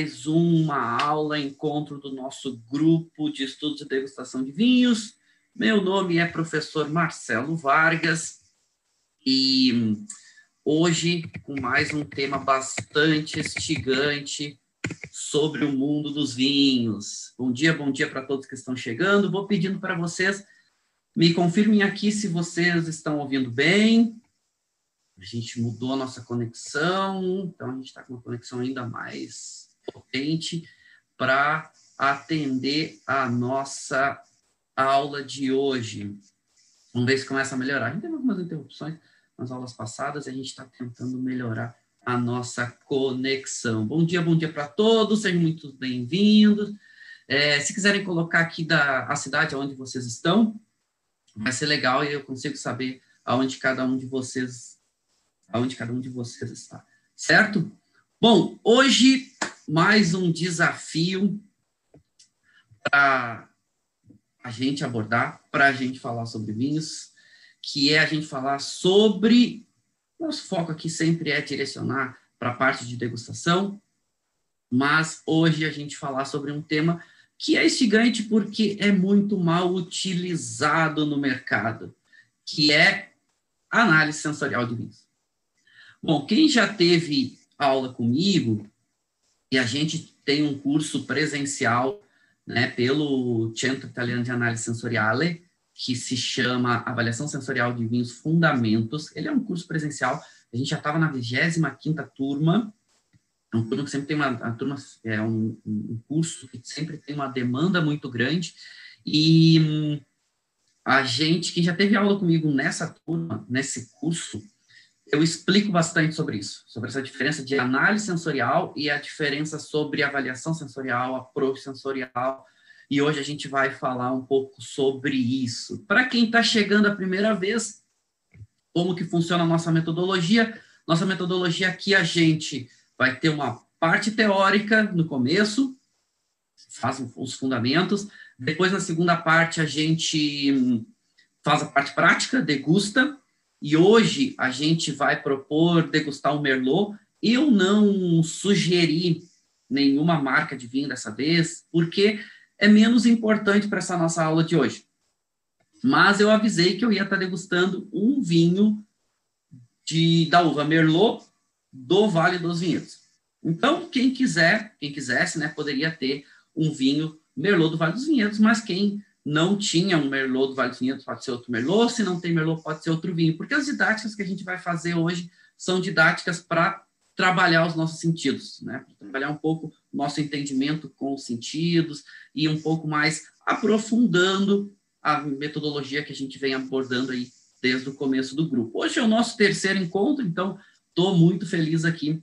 mais uma aula, encontro do nosso grupo de estudos e degustação de vinhos. Meu nome é professor Marcelo Vargas e hoje com mais um tema bastante instigante sobre o mundo dos vinhos. Bom dia, bom dia para todos que estão chegando. Vou pedindo para vocês me confirmem aqui se vocês estão ouvindo bem. A gente mudou a nossa conexão, então a gente está com uma conexão ainda mais potente para atender a nossa aula de hoje. Vamos ver se começa a melhorar. A gente teve algumas interrupções nas aulas passadas e a gente está tentando melhorar a nossa conexão. Bom dia, bom dia para todos, sejam muito bem-vindos. É, se quiserem colocar aqui da a cidade onde vocês estão, vai ser legal e eu consigo saber aonde cada um de vocês aonde cada um de vocês está, certo? Bom, hoje mais um desafio para a gente abordar, para a gente falar sobre vinhos, que é a gente falar sobre nosso foco aqui sempre é direcionar para a parte de degustação, mas hoje a gente falar sobre um tema que é instigante porque é muito mal utilizado no mercado, que é análise sensorial de vinhos. Bom, quem já teve aula comigo, e a gente tem um curso presencial né, pelo Centro Italiano de Análise Sensoriale, que se chama Avaliação Sensorial de Vinhos Fundamentos. Ele é um curso presencial, a gente já estava na 25ª turma, é um turno que sempre tem uma, a turma é um, um, curso que sempre tem uma demanda muito grande, e hum, a gente, que já teve aula comigo nessa turma, nesse curso, eu explico bastante sobre isso, sobre essa diferença de análise sensorial e a diferença sobre avaliação sensorial, approach sensorial, e hoje a gente vai falar um pouco sobre isso. Para quem está chegando a primeira vez, como que funciona a nossa metodologia? Nossa metodologia aqui a gente vai ter uma parte teórica no começo, faz os fundamentos, depois na segunda parte a gente hum, faz a parte prática, degusta, e hoje a gente vai propor degustar um Merlot. Eu não sugeri nenhuma marca de vinho dessa vez, porque é menos importante para essa nossa aula de hoje. Mas eu avisei que eu ia estar degustando um vinho de, da uva Merlot do Vale dos Vinhedos. Então, quem quiser, quem quisesse, né, poderia ter um vinho Merlot do Vale dos Vinhedos, mas quem não tinha um Merlot do Vale dos Vinhedos, pode ser outro Merlot, se não tem Merlot, pode ser outro vinho, porque as didáticas que a gente vai fazer hoje são didáticas para trabalhar os nossos sentidos, né? trabalhar um pouco nosso entendimento com os sentidos e um pouco mais aprofundando a metodologia que a gente vem abordando aí desde o começo do grupo. Hoje é o nosso terceiro encontro, então estou muito feliz aqui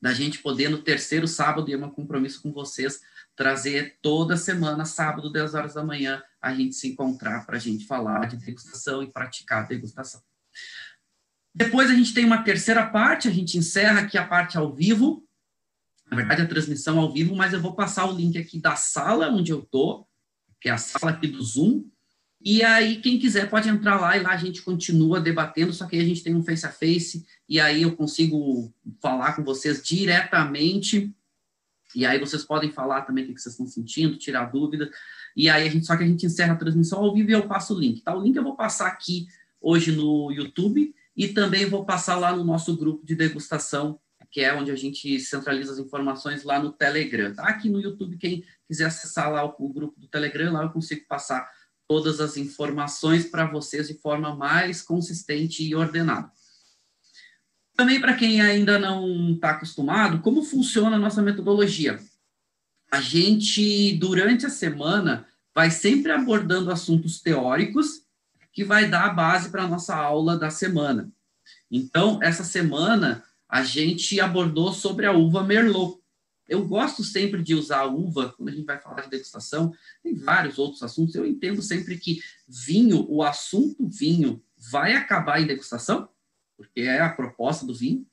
da gente poder no terceiro sábado e é um compromisso com vocês trazer toda semana, sábado, 10 horas da manhã, a gente se encontrar para a gente falar de degustação e praticar degustação. Depois a gente tem uma terceira parte, a gente encerra aqui a parte ao vivo, na verdade a transmissão ao vivo, mas eu vou passar o link aqui da sala onde eu tô, que é a sala aqui do Zoom, e aí quem quiser pode entrar lá e lá a gente continua debatendo, só que aí a gente tem um face a face e aí eu consigo falar com vocês diretamente e aí vocês podem falar também o que vocês estão sentindo, tirar dúvidas. E aí a gente só que a gente encerra a transmissão ao vivo e eu passo o link. Tá? O link eu vou passar aqui hoje no YouTube e também vou passar lá no nosso grupo de degustação, que é onde a gente centraliza as informações lá no Telegram. Tá? Aqui no YouTube, quem quiser acessar lá o, o grupo do Telegram, lá eu consigo passar todas as informações para vocês de forma mais consistente e ordenada. Também, para quem ainda não está acostumado, como funciona a nossa metodologia? A gente, durante a semana, vai sempre abordando assuntos teóricos que vai dar a base para a nossa aula da semana. Então, essa semana, a gente abordou sobre a uva Merlot. Eu gosto sempre de usar a uva, quando a gente vai falar de degustação, tem vários outros assuntos. Eu entendo sempre que vinho, o assunto vinho, vai acabar em degustação, porque é a proposta do vinho,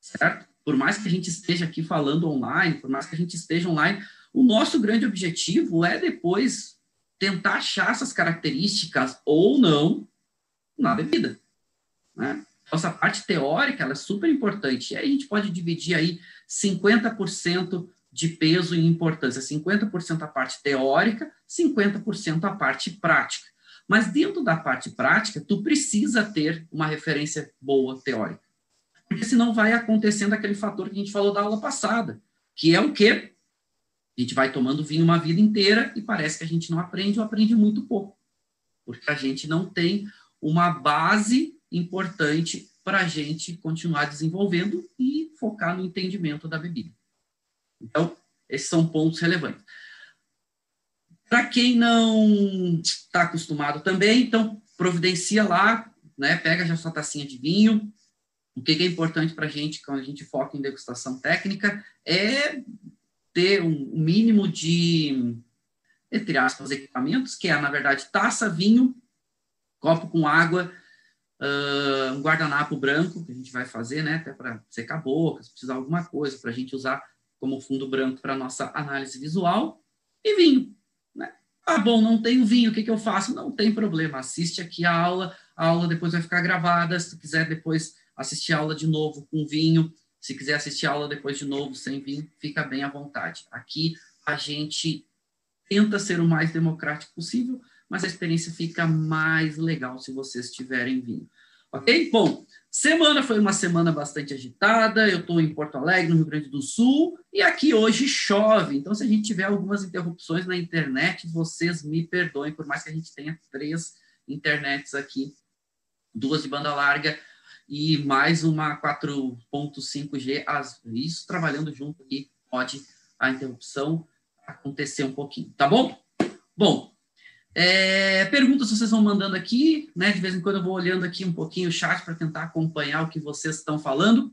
certo? Por mais que a gente esteja aqui falando online, por mais que a gente esteja online, o nosso grande objetivo é depois tentar achar essas características ou não na bebida, né? Essa parte teórica ela é super importante. E aí a gente pode dividir aí 50% de peso e importância, 50% a parte teórica, 50% a parte prática. Mas dentro da parte prática, tu precisa ter uma referência boa teórica. Porque senão vai acontecendo aquele fator que a gente falou da aula passada, que é o quê? A gente vai tomando vinho uma vida inteira e parece que a gente não aprende ou aprende muito pouco. Porque a gente não tem uma base importante para a gente continuar desenvolvendo e focar no entendimento da bebida. Então, esses são pontos relevantes. Para quem não está acostumado também, então providencia lá, né? Pega já sua tacinha de vinho. O que, é importante para a gente quando a gente foca em degustação técnica é ter um mínimo de, entre aspas, equipamentos, que é, na verdade, taça, vinho, copo com água, uh, um guardanapo branco, que a gente vai fazer, né, até para secar a boca, se precisar alguma coisa, para a gente usar como fundo branco para nossa análise visual, e vinho. Ah, bom, não tenho vinho, o que, que eu faço? Não tem problema, assiste aqui a aula, a aula depois vai ficar gravada, se quiser depois assistir a aula de novo com vinho, se quiser assistir a aula depois de novo sem vinho, fica bem à vontade. Aqui a gente tenta ser o mais democrático possível, mas a experiência fica mais legal se vocês tiverem vinho. Ok? Bom, semana foi uma semana bastante agitada. Eu estou em Porto Alegre, no Rio Grande do Sul, e aqui hoje chove. Então, se a gente tiver algumas interrupções na internet, vocês me perdoem, por mais que a gente tenha três internets aqui, duas de banda larga e mais uma 4.5G. Isso trabalhando junto aqui, pode a interrupção acontecer um pouquinho, tá bom? Bom, é, perguntas vocês vão mandando aqui, né? De vez em quando eu vou olhando aqui um pouquinho o chat para tentar acompanhar o que vocês estão falando,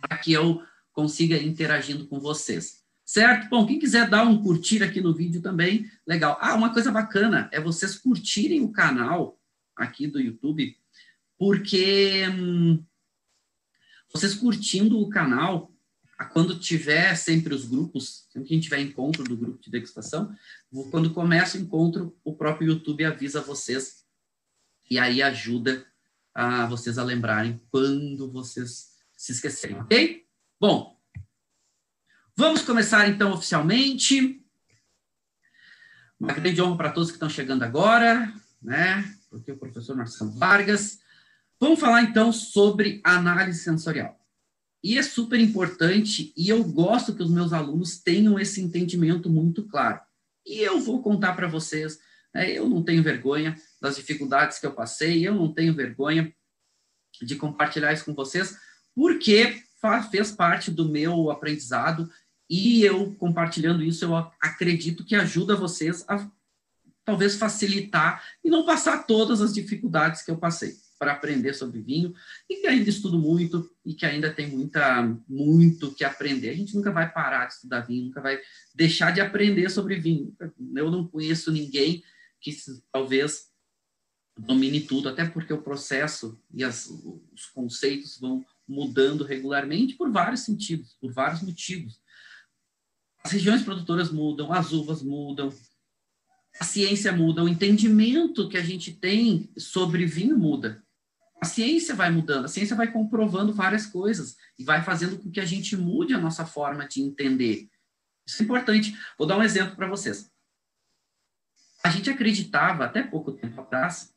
para que eu consiga interagindo com vocês. Certo? Bom, quem quiser dar um curtir aqui no vídeo também, legal. Ah, uma coisa bacana é vocês curtirem o canal aqui do YouTube, porque hum, vocês curtindo o canal, quando tiver sempre os grupos, sempre que a gente tiver encontro do grupo de degustação, quando começa o encontro, o próprio YouTube avisa vocês e aí ajuda a vocês a lembrarem quando vocês se esquecerem, ok? Bom, vamos começar então oficialmente. Uma grande honra para todos que estão chegando agora, né? Porque o professor Marcelo Vargas. Vamos falar então sobre análise sensorial. E é super importante, e eu gosto que os meus alunos tenham esse entendimento muito claro. E eu vou contar para vocês, né, eu não tenho vergonha das dificuldades que eu passei, eu não tenho vergonha de compartilhar isso com vocês, porque fez parte do meu aprendizado e eu compartilhando isso, eu acredito que ajuda vocês a talvez facilitar e não passar todas as dificuldades que eu passei para aprender sobre vinho e que ainda estudo muito e que ainda tem muita muito que aprender. A gente nunca vai parar de estudar vinho, nunca vai deixar de aprender sobre vinho. Eu não conheço ninguém que talvez domine tudo, até porque o processo e as, os conceitos vão mudando regularmente por vários sentidos, por vários motivos. As regiões produtoras mudam, as uvas mudam, a ciência muda, o entendimento que a gente tem sobre vinho muda a ciência vai mudando, a ciência vai comprovando várias coisas e vai fazendo com que a gente mude a nossa forma de entender. Isso é importante. Vou dar um exemplo para vocês. A gente acreditava, até pouco tempo atrás,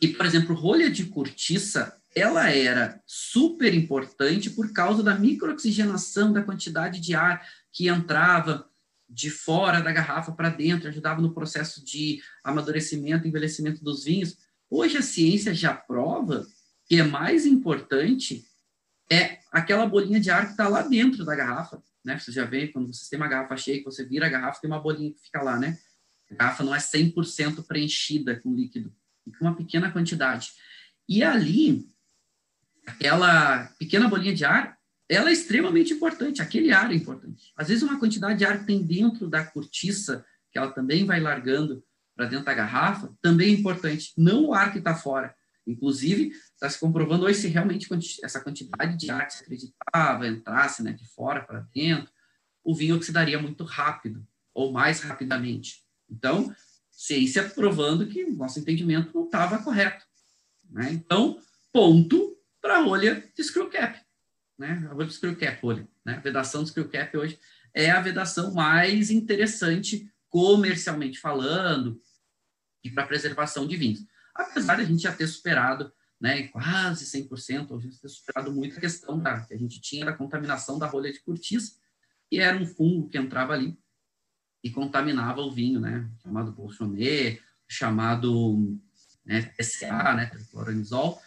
que, por exemplo, rolha de cortiça, ela era super importante por causa da microoxigenação da quantidade de ar que entrava de fora da garrafa para dentro, ajudava no processo de amadurecimento envelhecimento dos vinhos. Hoje a ciência já prova que é mais importante é aquela bolinha de ar que está lá dentro da garrafa, né? Você já vê, quando você tem uma garrafa cheia, que você vira a garrafa, tem uma bolinha que fica lá, né? A garrafa não é 100% preenchida com líquido, fica uma pequena quantidade. E ali, aquela pequena bolinha de ar, ela é extremamente importante, aquele ar é importante. Às vezes uma quantidade de ar que tem dentro da cortiça, que ela também vai largando para dentro da garrafa, também é importante, não o ar que está fora. Inclusive, está se comprovando hoje se realmente essa quantidade de ar que se acreditava entrasse né, de fora para dentro, o vinho oxidaria muito rápido, ou mais rapidamente. Então, ciência provando que o nosso entendimento não estava correto. Né? Então, ponto para a rolha de screw cap. né? A screw cap hoje, né? A vedação do screw cap hoje é a vedação mais interessante comercialmente falando e para preservação de vinhos. Apesar de a gente já ter superado né, quase 100%, a gente ter superado muito a questão da, que a gente tinha da contaminação da rolha de cortiça, que era um fungo que entrava ali e contaminava o vinho, né, chamado bolchonê, chamado né, TCA, né, tricloranizol.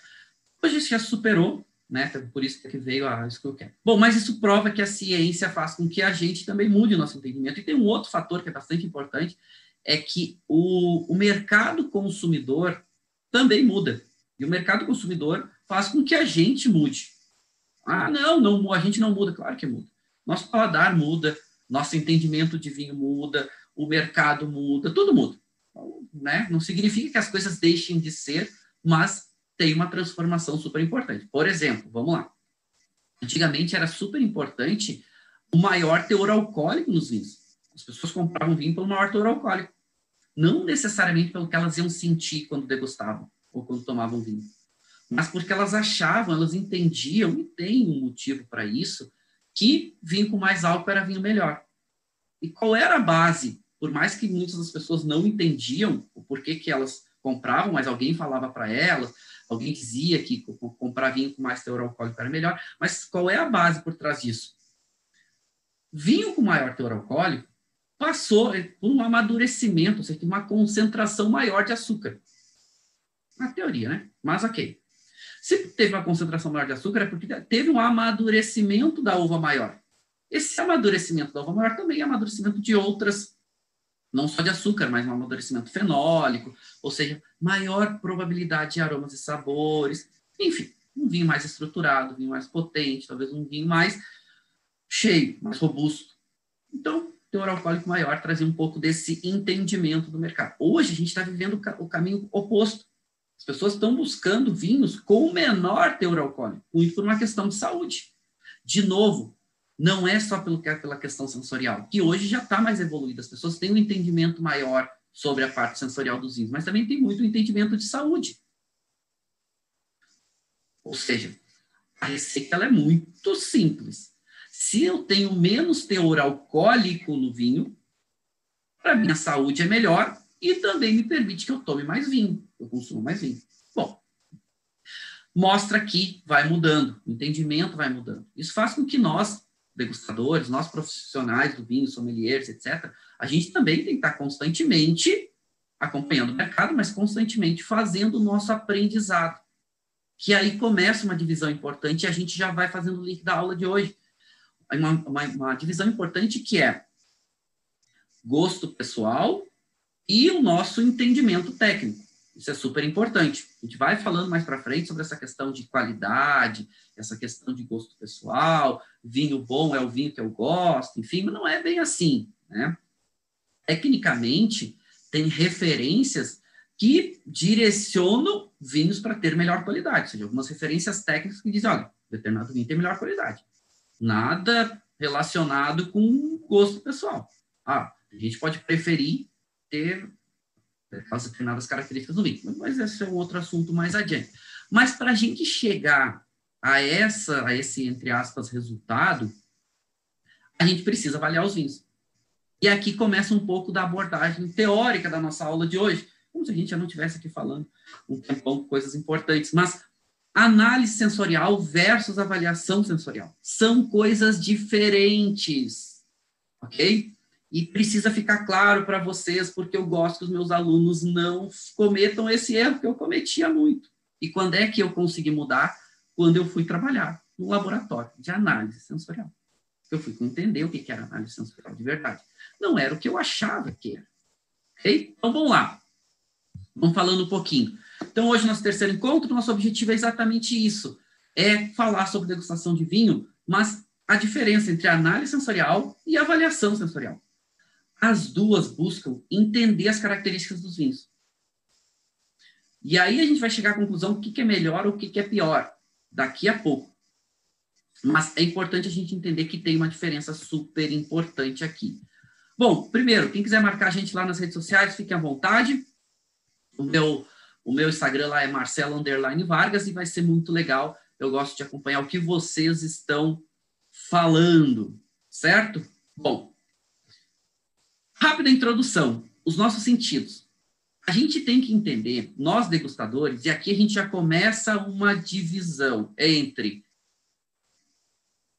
Hoje isso já superou, né, por isso que veio a Skullcap. Bom, mas isso prova que a ciência faz com que a gente também mude o nosso entendimento. E tem um outro fator que é bastante importante, é que o, o mercado consumidor também muda. E o mercado consumidor faz com que a gente mude. Ah, não, não, a gente não muda. Claro que muda. Nosso paladar muda, nosso entendimento de vinho muda, o mercado muda, tudo muda. Então, né? Não significa que as coisas deixem de ser, mas tem uma transformação super importante. Por exemplo, vamos lá. Antigamente era super importante o maior teor alcoólico nos vinhos. As pessoas compravam vinho pelo maior teor alcoólico. Não necessariamente pelo que elas iam sentir quando degustavam ou quando tomavam vinho, mas porque elas achavam, elas entendiam, e tem um motivo para isso, que vinho com mais álcool era vinho melhor. E qual era a base? Por mais que muitas das pessoas não entendiam o porquê que elas compravam, mas alguém falava para elas, alguém dizia que comprar vinho com mais teor alcoólico era melhor, mas qual é a base por trás disso? Vinho com maior teor alcoólico passou por um amadurecimento, ou seja, uma concentração maior de açúcar. Na teoria, né? Mas ok. Se teve uma concentração maior de açúcar, é porque teve um amadurecimento da uva maior. Esse amadurecimento da uva maior também é amadurecimento de outras, não só de açúcar, mas um amadurecimento fenólico, ou seja, maior probabilidade de aromas e sabores. Enfim, um vinho mais estruturado, um vinho mais potente, talvez um vinho mais cheio, mais robusto. Então, teor alcoólico maior trazia um pouco desse entendimento do mercado. Hoje a gente está vivendo o caminho oposto. As pessoas estão buscando vinhos com menor teor alcoólico, muito por uma questão de saúde. De novo, não é só pelo, pela questão sensorial, que hoje já está mais evoluída. As pessoas têm um entendimento maior sobre a parte sensorial dos vinhos, mas também tem muito entendimento de saúde. Ou seja, a receita ela é muito simples. Se eu tenho menos teor alcoólico no vinho, para minha saúde é melhor e também me permite que eu tome mais vinho, eu consumo mais vinho. Bom, mostra que vai mudando, o entendimento vai mudando. Isso faz com que nós, degustadores, nós profissionais do vinho, sommeliers, etc., a gente também tem que estar constantemente acompanhando o mercado, mas constantemente fazendo o nosso aprendizado. Que aí começa uma divisão importante e a gente já vai fazendo o link da aula de hoje uma, uma, uma divisão importante que é gosto pessoal e o nosso entendimento técnico. Isso é super importante. A gente vai falando mais para frente sobre essa questão de qualidade, essa questão de gosto pessoal, vinho bom é o vinho que eu gosto, enfim, mas não é bem assim, né? Tecnicamente, tem referências que direcionam vinhos para ter melhor qualidade, ou seja, algumas referências técnicas que dizem, olha, determinado vinho tem melhor qualidade. Nada relacionado com gosto pessoal. Ah, a gente pode preferir ter determinadas características no vinho, mas esse é um outro assunto mais adiante. Mas para a gente chegar a essa, a esse entre aspas resultado, a gente precisa avaliar os vinhos. E aqui começa um pouco da abordagem teórica da nossa aula de hoje, como se a gente já não estivesse aqui falando um tempão coisas importantes, mas Análise sensorial versus avaliação sensorial. São coisas diferentes, ok? E precisa ficar claro para vocês, porque eu gosto que os meus alunos não cometam esse erro que eu cometia muito. E quando é que eu consegui mudar? Quando eu fui trabalhar no laboratório de análise sensorial. Eu fui entender o que era análise sensorial de verdade. Não era o que eu achava que era. Então vamos lá. Vamos falando um pouquinho. Então, hoje, nosso terceiro encontro, nosso objetivo é exatamente isso: é falar sobre degustação de vinho, mas a diferença entre análise sensorial e avaliação sensorial. As duas buscam entender as características dos vinhos. E aí a gente vai chegar à conclusão o que, que é melhor ou o que, que é pior daqui a pouco. Mas é importante a gente entender que tem uma diferença super importante aqui. Bom, primeiro, quem quiser marcar a gente lá nas redes sociais, fique à vontade. O meu o meu Instagram lá é Marcelo Vargas e vai ser muito legal eu gosto de acompanhar o que vocês estão falando, certo? Bom, rápida introdução. Os nossos sentidos. A gente tem que entender, nós degustadores, e aqui a gente já começa uma divisão entre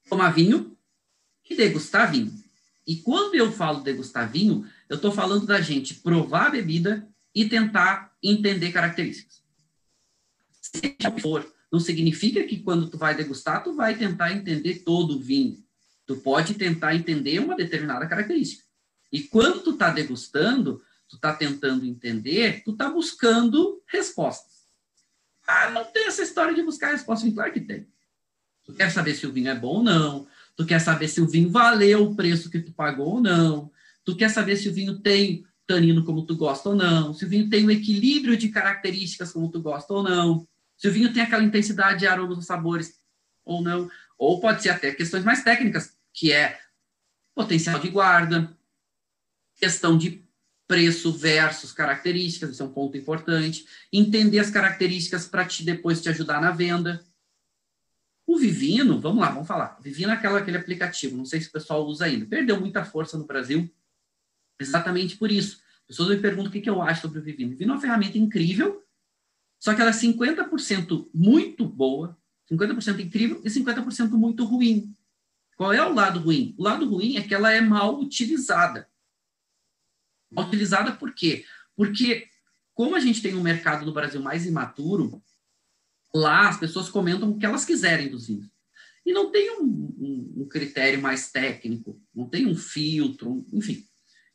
tomar vinho e degustar vinho. E quando eu falo degustar vinho, eu estou falando da gente provar a bebida e tentar entender características. Se for, não significa que quando tu vai degustar, tu vai tentar entender todo o vinho. Tu pode tentar entender uma determinada característica. E quando tu está degustando, tu está tentando entender, tu está buscando respostas. Ah, não tem essa história de buscar respostas. Claro que tem. Tu quer saber se o vinho é bom ou não, tu quer saber se o vinho valeu o preço que tu pagou ou não, tu quer saber se o vinho tem tanino como tu gosta ou não, se o vinho tem um equilíbrio de características como tu gosta ou não, se o vinho tem aquela intensidade de aromas ou sabores ou não, ou pode ser até questões mais técnicas, que é potencial de guarda, questão de preço versus características, isso é um ponto importante. Entender as características para te depois te ajudar na venda. O Vivino, vamos lá, vamos falar. Vivino é aquela, aquele aplicativo, não sei se o pessoal usa ainda. Perdeu muita força no Brasil, exatamente por isso. Pessoas me perguntam o que, que eu acho sobre o Vivino. O Vivino é uma ferramenta incrível, só que ela é 50% muito boa, 50% incrível e 50% muito ruim. Qual é o lado ruim? O lado ruim é que ela é mal utilizada. Utilizada por quê? Porque, como a gente tem um mercado no Brasil mais imaturo, lá as pessoas comentam o que elas quiserem dos vinhos. E não tem um, um, um critério mais técnico, não tem um filtro, enfim.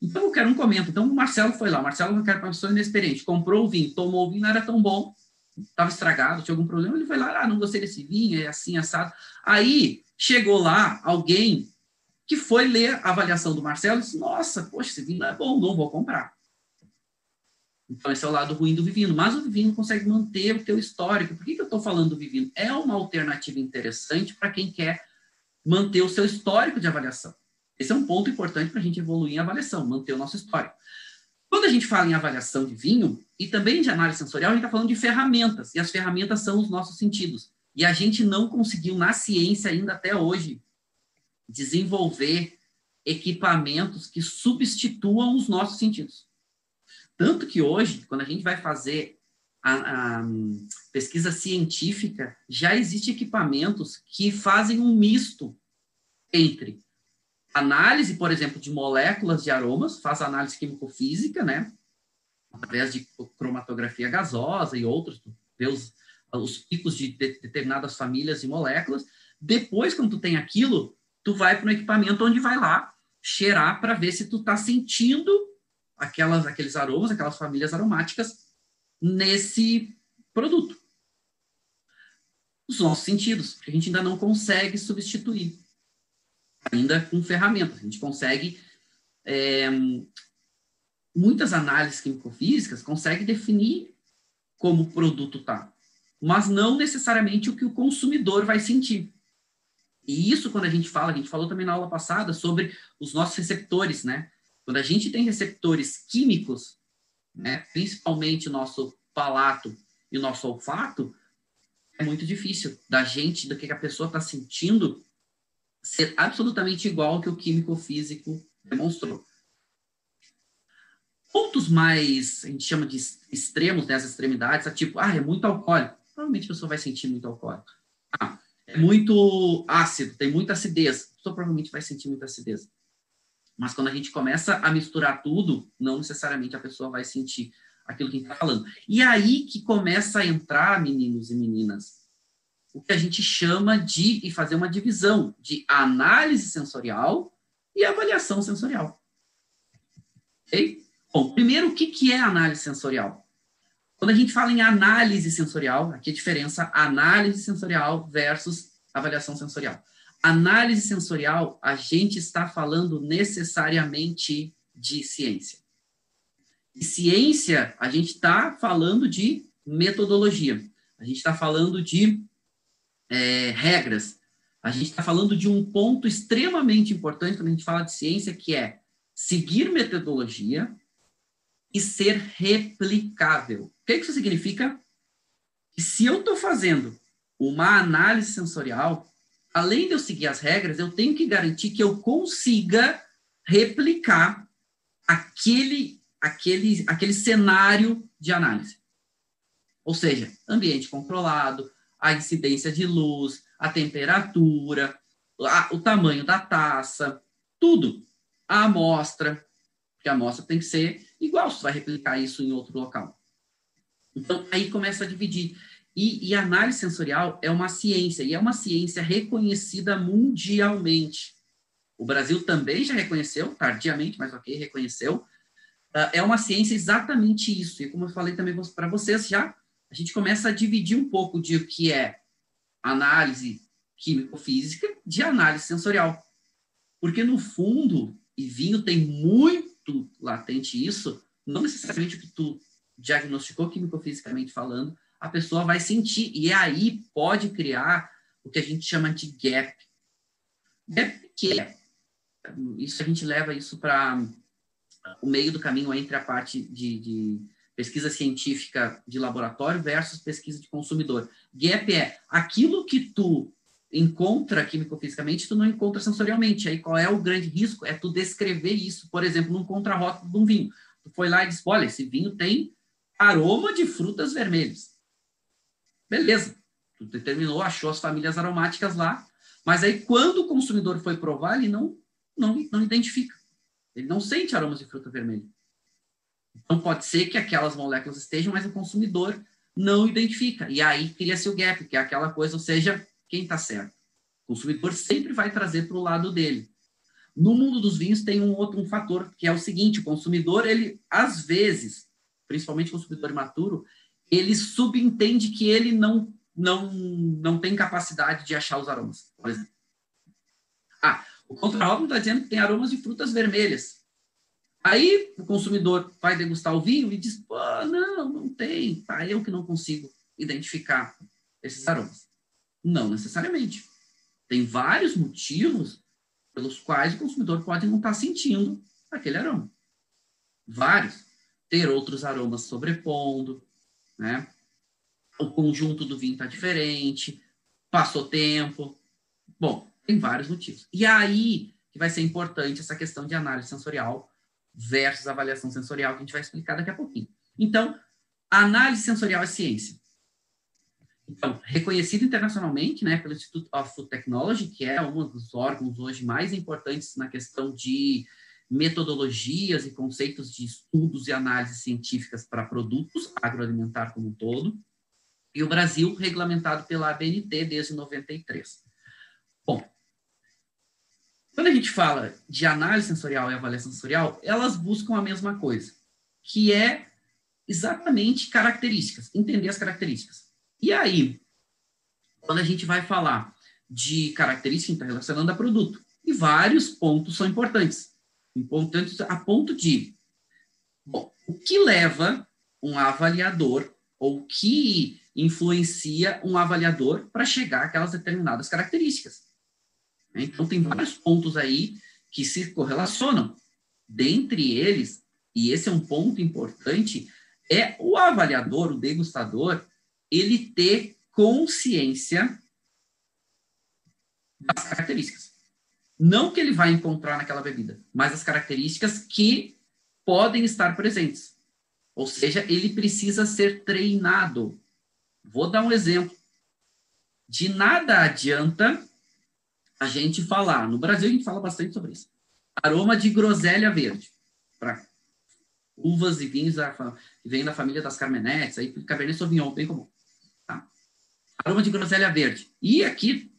Então, eu quero um comento. Então, o Marcelo foi lá. O Marcelo, que era uma pessoa inexperiente, comprou o vinho, tomou o vinho, não era tão bom, estava estragado, tinha algum problema. Ele foi lá, ah, não gostei desse vinho, é assim, assado. Aí, chegou lá alguém que foi ler a avaliação do Marcelo e disse, nossa, poxa, esse vinho é bom, não vou comprar. Então, esse é o lado ruim do Vivino. Mas o Vivino consegue manter o teu histórico. Por que, que eu estou falando do Vivino? É uma alternativa interessante para quem quer manter o seu histórico de avaliação. Esse é um ponto importante para a gente evoluir em avaliação, manter o nosso histórico. Quando a gente fala em avaliação de vinho e também de análise sensorial, a gente está falando de ferramentas. E as ferramentas são os nossos sentidos. E a gente não conseguiu, na ciência ainda até hoje, desenvolver equipamentos que substituam os nossos sentidos. Tanto que hoje, quando a gente vai fazer a, a pesquisa científica, já existem equipamentos que fazem um misto entre análise, por exemplo, de moléculas de aromas, faz análise químico-física, né? Através de cromatografia gasosa e outros, vê os, os picos de, de determinadas famílias e moléculas. Depois, quando tu tem aquilo, tu vai para um equipamento onde vai lá cheirar para ver se tu está sentindo aquelas, aqueles aromas, aquelas famílias aromáticas nesse produto. Os nossos sentidos, que a gente ainda não consegue substituir, ainda com ferramentas. A gente consegue é, muitas análises químico-físicas conseguem definir como o produto está, mas não necessariamente o que o consumidor vai sentir. E isso, quando a gente fala, a gente falou também na aula passada sobre os nossos receptores, né? Quando a gente tem receptores químicos, né, principalmente o nosso palato e o nosso olfato, é muito difícil da gente, do que a pessoa está sentindo, ser absolutamente igual ao que o químico físico demonstrou. Pontos mais, a gente chama de extremos, né, extremidades, é tipo, ah, é muito alcoólico. Provavelmente a pessoa vai sentir muito alcoólico. Ah, muito ácido, tem muita acidez. A pessoa provavelmente vai sentir muita acidez. Mas quando a gente começa a misturar tudo, não necessariamente a pessoa vai sentir aquilo que a gente está falando. E aí que começa a entrar, meninos e meninas, o que a gente chama de, e fazer uma divisão de análise sensorial e avaliação sensorial. Ok? Bom, primeiro, o que, que é análise sensorial? Quando a gente fala em análise sensorial, aqui a diferença análise sensorial versus avaliação sensorial. Análise sensorial, a gente está falando necessariamente de ciência. E ciência, a gente está falando de metodologia. A gente está falando de é, regras. A gente está falando de um ponto extremamente importante quando a gente fala de ciência, que é seguir metodologia e ser replicável. O que isso significa? Que se eu estou fazendo uma análise sensorial, além de eu seguir as regras, eu tenho que garantir que eu consiga replicar aquele, aquele, aquele cenário de análise. Ou seja, ambiente controlado, a incidência de luz, a temperatura, a, o tamanho da taça, tudo. A amostra, porque a amostra tem que ser igual, você vai replicar isso em outro local. Então, aí começa a dividir. E, e análise sensorial é uma ciência, e é uma ciência reconhecida mundialmente. O Brasil também já reconheceu, tardiamente, mas ok, reconheceu. Uh, é uma ciência exatamente isso. E como eu falei também para vocês já, a gente começa a dividir um pouco de o que é análise químico-física de análise sensorial. Porque, no fundo, e vinho tem muito latente isso, não necessariamente o que tu diagnosticou químico-fisicamente falando, a pessoa vai sentir. E aí pode criar o que a gente chama de gap. Gap que é, isso a gente leva isso para o meio do caminho entre a parte de, de pesquisa científica de laboratório versus pesquisa de consumidor. Gap é aquilo que tu encontra químico-fisicamente, tu não encontra sensorialmente. Aí qual é o grande risco? É tu descrever isso, por exemplo, num contrarótulo de um vinho. Tu foi lá e disse, olha, esse vinho tem aroma de frutas vermelhas. Beleza. Tu determinou, achou as famílias aromáticas lá, mas aí quando o consumidor foi provar, ele não, não, não identifica. Ele não sente aromas de fruta vermelha. Então, pode ser que aquelas moléculas estejam, mas o consumidor não identifica. E aí cria-se o gap, que é aquela coisa, ou seja, quem está certo? O consumidor sempre vai trazer para o lado dele. No mundo dos vinhos tem um outro um fator, que é o seguinte, o consumidor, ele, às vezes, principalmente consumidor imaturo, ele subentende que ele não, não, não tem capacidade de achar os aromas, por exemplo. Ah, o contrarótulo está dizendo que tem aromas de frutas vermelhas. Aí o consumidor vai degustar o vinho e diz: Pô, não, não tem, tá, eu que não consigo identificar esses aromas. Não necessariamente. Tem vários motivos pelos quais o consumidor pode não estar sentindo aquele aroma. Vários. Ter outros aromas sobrepondo, né? O conjunto do vinho está diferente, passou tempo. Bom, tem vários motivos. E aí que vai ser importante essa questão de análise sensorial versus avaliação sensorial, que a gente vai explicar daqui a pouquinho. Então, análise sensorial é ciência. Então, reconhecido internacionalmente né, pelo Institute of Food Technology, que é um dos órgãos hoje mais importantes na questão de metodologias e conceitos de estudos e análises científicas para produtos agroalimentar como um todo, e o Brasil regulamentado pela ABNT desde 93. Bom, quando a gente fala de análise sensorial e avaliação sensorial, elas buscam a mesma coisa, que é exatamente características, entender as características. E aí, quando a gente vai falar de características, está relacionando a produto, e vários pontos são importantes. Importantes a ponto de, bom, o que leva um avaliador, ou o que influencia um avaliador para chegar àquelas determinadas características. Né? Então, tem vários pontos aí que se correlacionam. Dentre eles, e esse é um ponto importante, é o avaliador, o degustador, ele ter consciência das características. Não que ele vai encontrar naquela bebida, mas as características que podem estar presentes. Ou seja, ele precisa ser treinado. Vou dar um exemplo. De nada adianta a gente falar. No Brasil, a gente fala bastante sobre isso. Aroma de groselha verde. Para uvas e vinhos que vêm da família das Carmenetes, aí Cabernet Sauvignon, bem comum. Tá? Aroma de groselha verde. E aqui,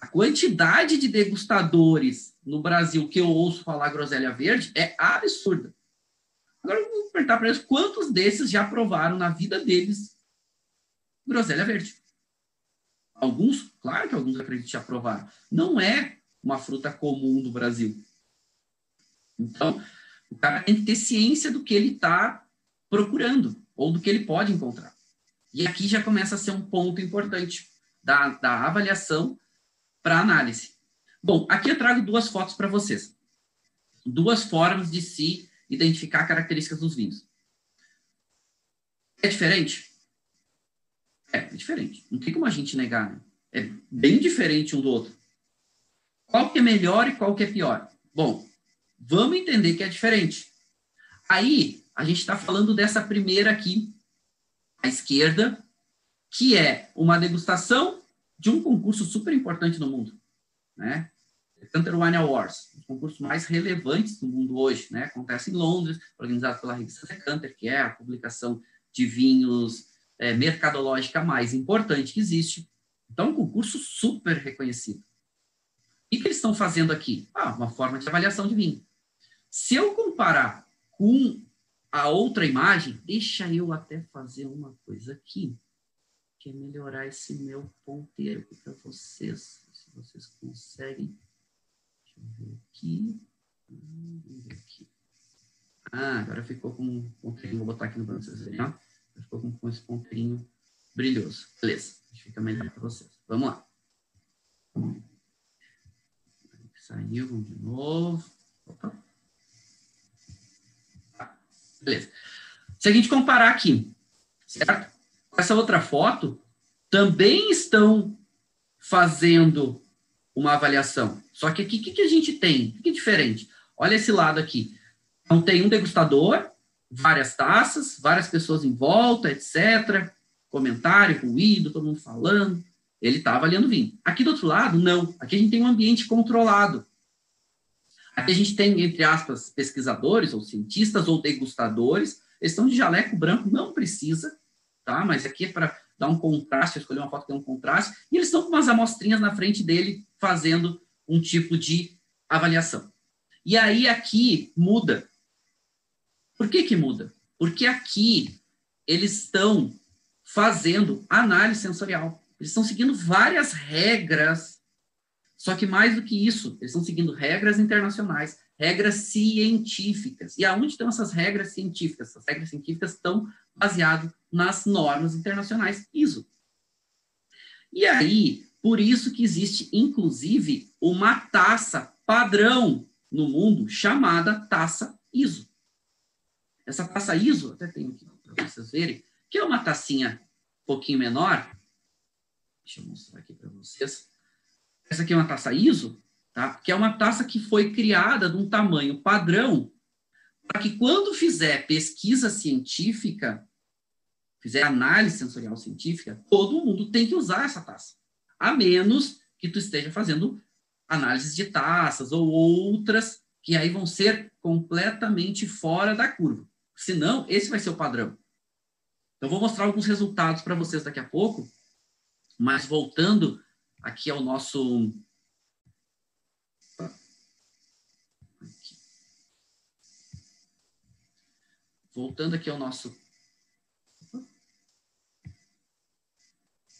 a quantidade de degustadores no Brasil que eu ouço falar groselha verde é absurda. Agora eu vou perguntar para eles quantos desses já provaram na vida deles groselha verde. Alguns, claro que alguns acreditam já provaram. Não é uma fruta comum do Brasil. Então, o cara tem que ter ciência do que ele está procurando ou do que ele pode encontrar. E aqui já começa a ser um ponto importante da, da avaliação para análise. Bom, aqui eu trago duas fotos para vocês. Duas formas de se identificar características dos vinhos. É diferente? É, é diferente. Não tem como a gente negar, né? É bem diferente um do outro. Qual que é melhor e qual que é pior? Bom, vamos entender que é diferente. Aí, a gente está falando dessa primeira aqui, à esquerda, que é uma degustação de um concurso super importante no mundo, né? Canter Wine Awards, um dos concursos mais relevantes do mundo hoje, né? Acontece em Londres, organizado pela revista Decanter, que é a publicação de vinhos é, mercadológica mais importante que existe. Então, um concurso super reconhecido. O que eles estão fazendo aqui? Ah, uma forma de avaliação de vinho. Se eu comparar com a outra imagem, deixa eu até fazer uma coisa aqui, que é melhorar esse meu ponteiro para vocês, se vocês conseguem. Deixa eu ver aqui. Vamos ver aqui. Ah, agora ficou com um ponteirinho, vou botar aqui no banco, vocês verem, ó. Ficou com, com esse ponteirinho brilhoso. Beleza, fica melhor para vocês. Vamos lá. Saiu, vamos de novo. Opa. Tá, beleza. Se a gente comparar aqui, certo? Essa outra foto, também estão fazendo uma avaliação. Só que aqui, o que, que a gente tem? O que é diferente? Olha esse lado aqui. Então, tem um degustador, várias taças, várias pessoas em volta, etc. Comentário, ruído, todo mundo falando. Ele está avaliando vinho. Aqui do outro lado, não. Aqui a gente tem um ambiente controlado. Aqui a gente tem, entre aspas, pesquisadores ou cientistas ou degustadores. Eles estão de jaleco branco, não precisa, tá? Mas aqui é para dar um contraste, escolher uma foto que tem um contraste. E eles estão com umas amostrinhas na frente dele, fazendo um tipo de avaliação. E aí aqui muda. Por que que muda? Porque aqui eles estão fazendo análise sensorial. Eles estão seguindo várias regras, só que mais do que isso, eles estão seguindo regras internacionais, regras científicas. E aonde estão essas regras científicas? Essas regras científicas estão baseadas nas normas internacionais ISO. E aí, por isso que existe, inclusive, uma taça padrão no mundo chamada taça ISO. Essa taça ISO, até tenho aqui para vocês verem, que é uma tacinha um pouquinho menor, Deixa eu mostrar aqui para vocês. Essa aqui é uma taça ISO, tá? que é uma taça que foi criada de um tamanho padrão para que quando fizer pesquisa científica, fizer análise sensorial científica, todo mundo tem que usar essa taça. A menos que tu esteja fazendo análises de taças ou outras que aí vão ser completamente fora da curva. Senão, esse vai ser o padrão. Então, vou mostrar alguns resultados para vocês daqui a pouco mas voltando aqui ao nosso. Voltando aqui ao nosso.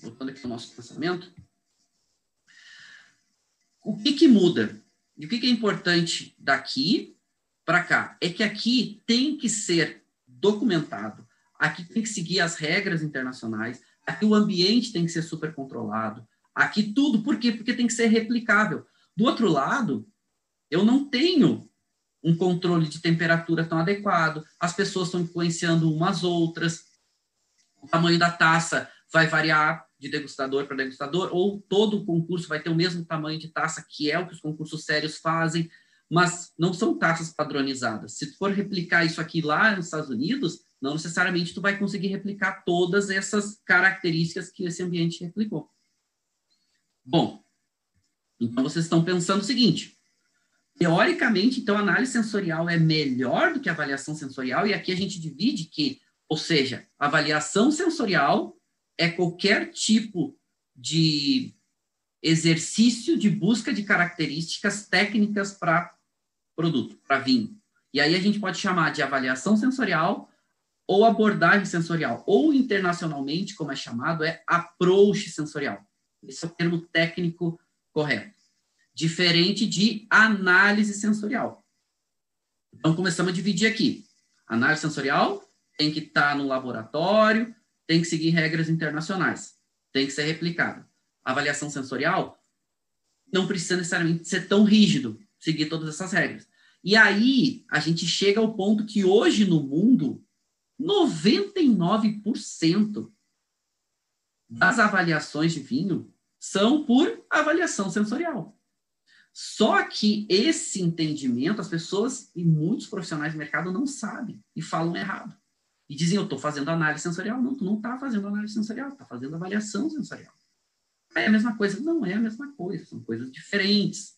Voltando aqui ao nosso pensamento. O que, que muda? E o que, que é importante daqui para cá? É que aqui tem que ser documentado, aqui tem que seguir as regras internacionais, Aqui o ambiente tem que ser super controlado. Aqui tudo, por quê? Porque tem que ser replicável. Do outro lado, eu não tenho um controle de temperatura tão adequado, as pessoas estão influenciando umas outras, o tamanho da taça vai variar de degustador para degustador, ou todo o concurso vai ter o mesmo tamanho de taça, que é o que os concursos sérios fazem, mas não são taças padronizadas. Se for replicar isso aqui lá nos Estados Unidos, não necessariamente tu vai conseguir replicar todas essas características que esse ambiente replicou. Bom, então vocês estão pensando o seguinte: teoricamente, então, a análise sensorial é melhor do que a avaliação sensorial, e aqui a gente divide que, ou seja, avaliação sensorial é qualquer tipo de exercício de busca de características técnicas para produto, para vinho. E aí a gente pode chamar de avaliação sensorial ou abordagem sensorial, ou internacionalmente, como é chamado, é approach sensorial. Esse é o termo técnico correto. Diferente de análise sensorial. Então, começamos a dividir aqui. Análise sensorial tem que estar tá no laboratório, tem que seguir regras internacionais, tem que ser replicada. Avaliação sensorial não precisa necessariamente ser tão rígido, seguir todas essas regras. E aí, a gente chega ao ponto que hoje no mundo, 99% das avaliações de vinho são por avaliação sensorial. Só que esse entendimento, as pessoas e muitos profissionais de mercado não sabem e falam errado. E dizem, eu estou fazendo análise sensorial. Não, tu não está fazendo análise sensorial, está fazendo avaliação sensorial. É a mesma coisa? Não é a mesma coisa, são coisas diferentes.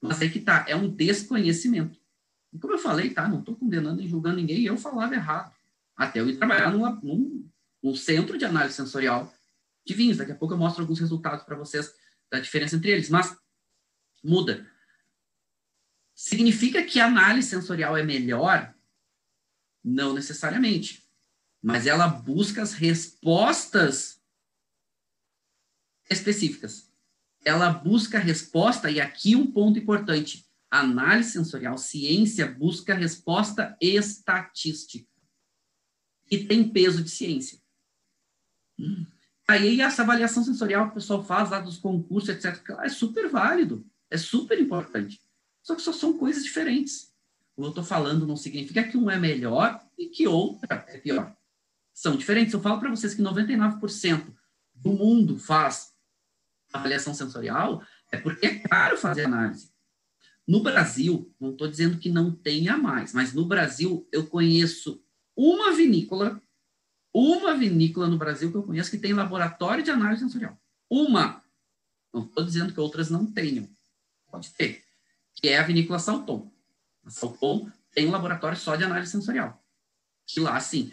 Mas aí que tá, é um desconhecimento. E como eu falei, tá, não estou condenando e julgando ninguém, eu falava errado. Até eu ir trabalhar numa, num, num centro de análise sensorial de vinhos. Daqui a pouco eu mostro alguns resultados para vocês da diferença entre eles. Mas muda. Significa que a análise sensorial é melhor? Não necessariamente. Mas ela busca as respostas específicas. Ela busca resposta, e aqui um ponto importante: análise sensorial, ciência busca resposta estatística. E tem peso de ciência. Aí essa avaliação sensorial que o pessoal faz lá dos concursos, etc., é super válido, é super importante. Só que só são coisas diferentes. Como eu estou falando, não significa que um é melhor e que outra é pior. São diferentes. Eu falo para vocês que 99% do mundo faz avaliação sensorial, é porque é caro fazer análise. No Brasil, não estou dizendo que não tenha mais, mas no Brasil eu conheço uma vinícola uma vinícola no Brasil que eu conheço que tem laboratório de análise sensorial. Uma. Não estou dizendo que outras não tenham. Pode ter. Que é a vinícola Salton. A Salton tem um laboratório só de análise sensorial. Que lá, sim.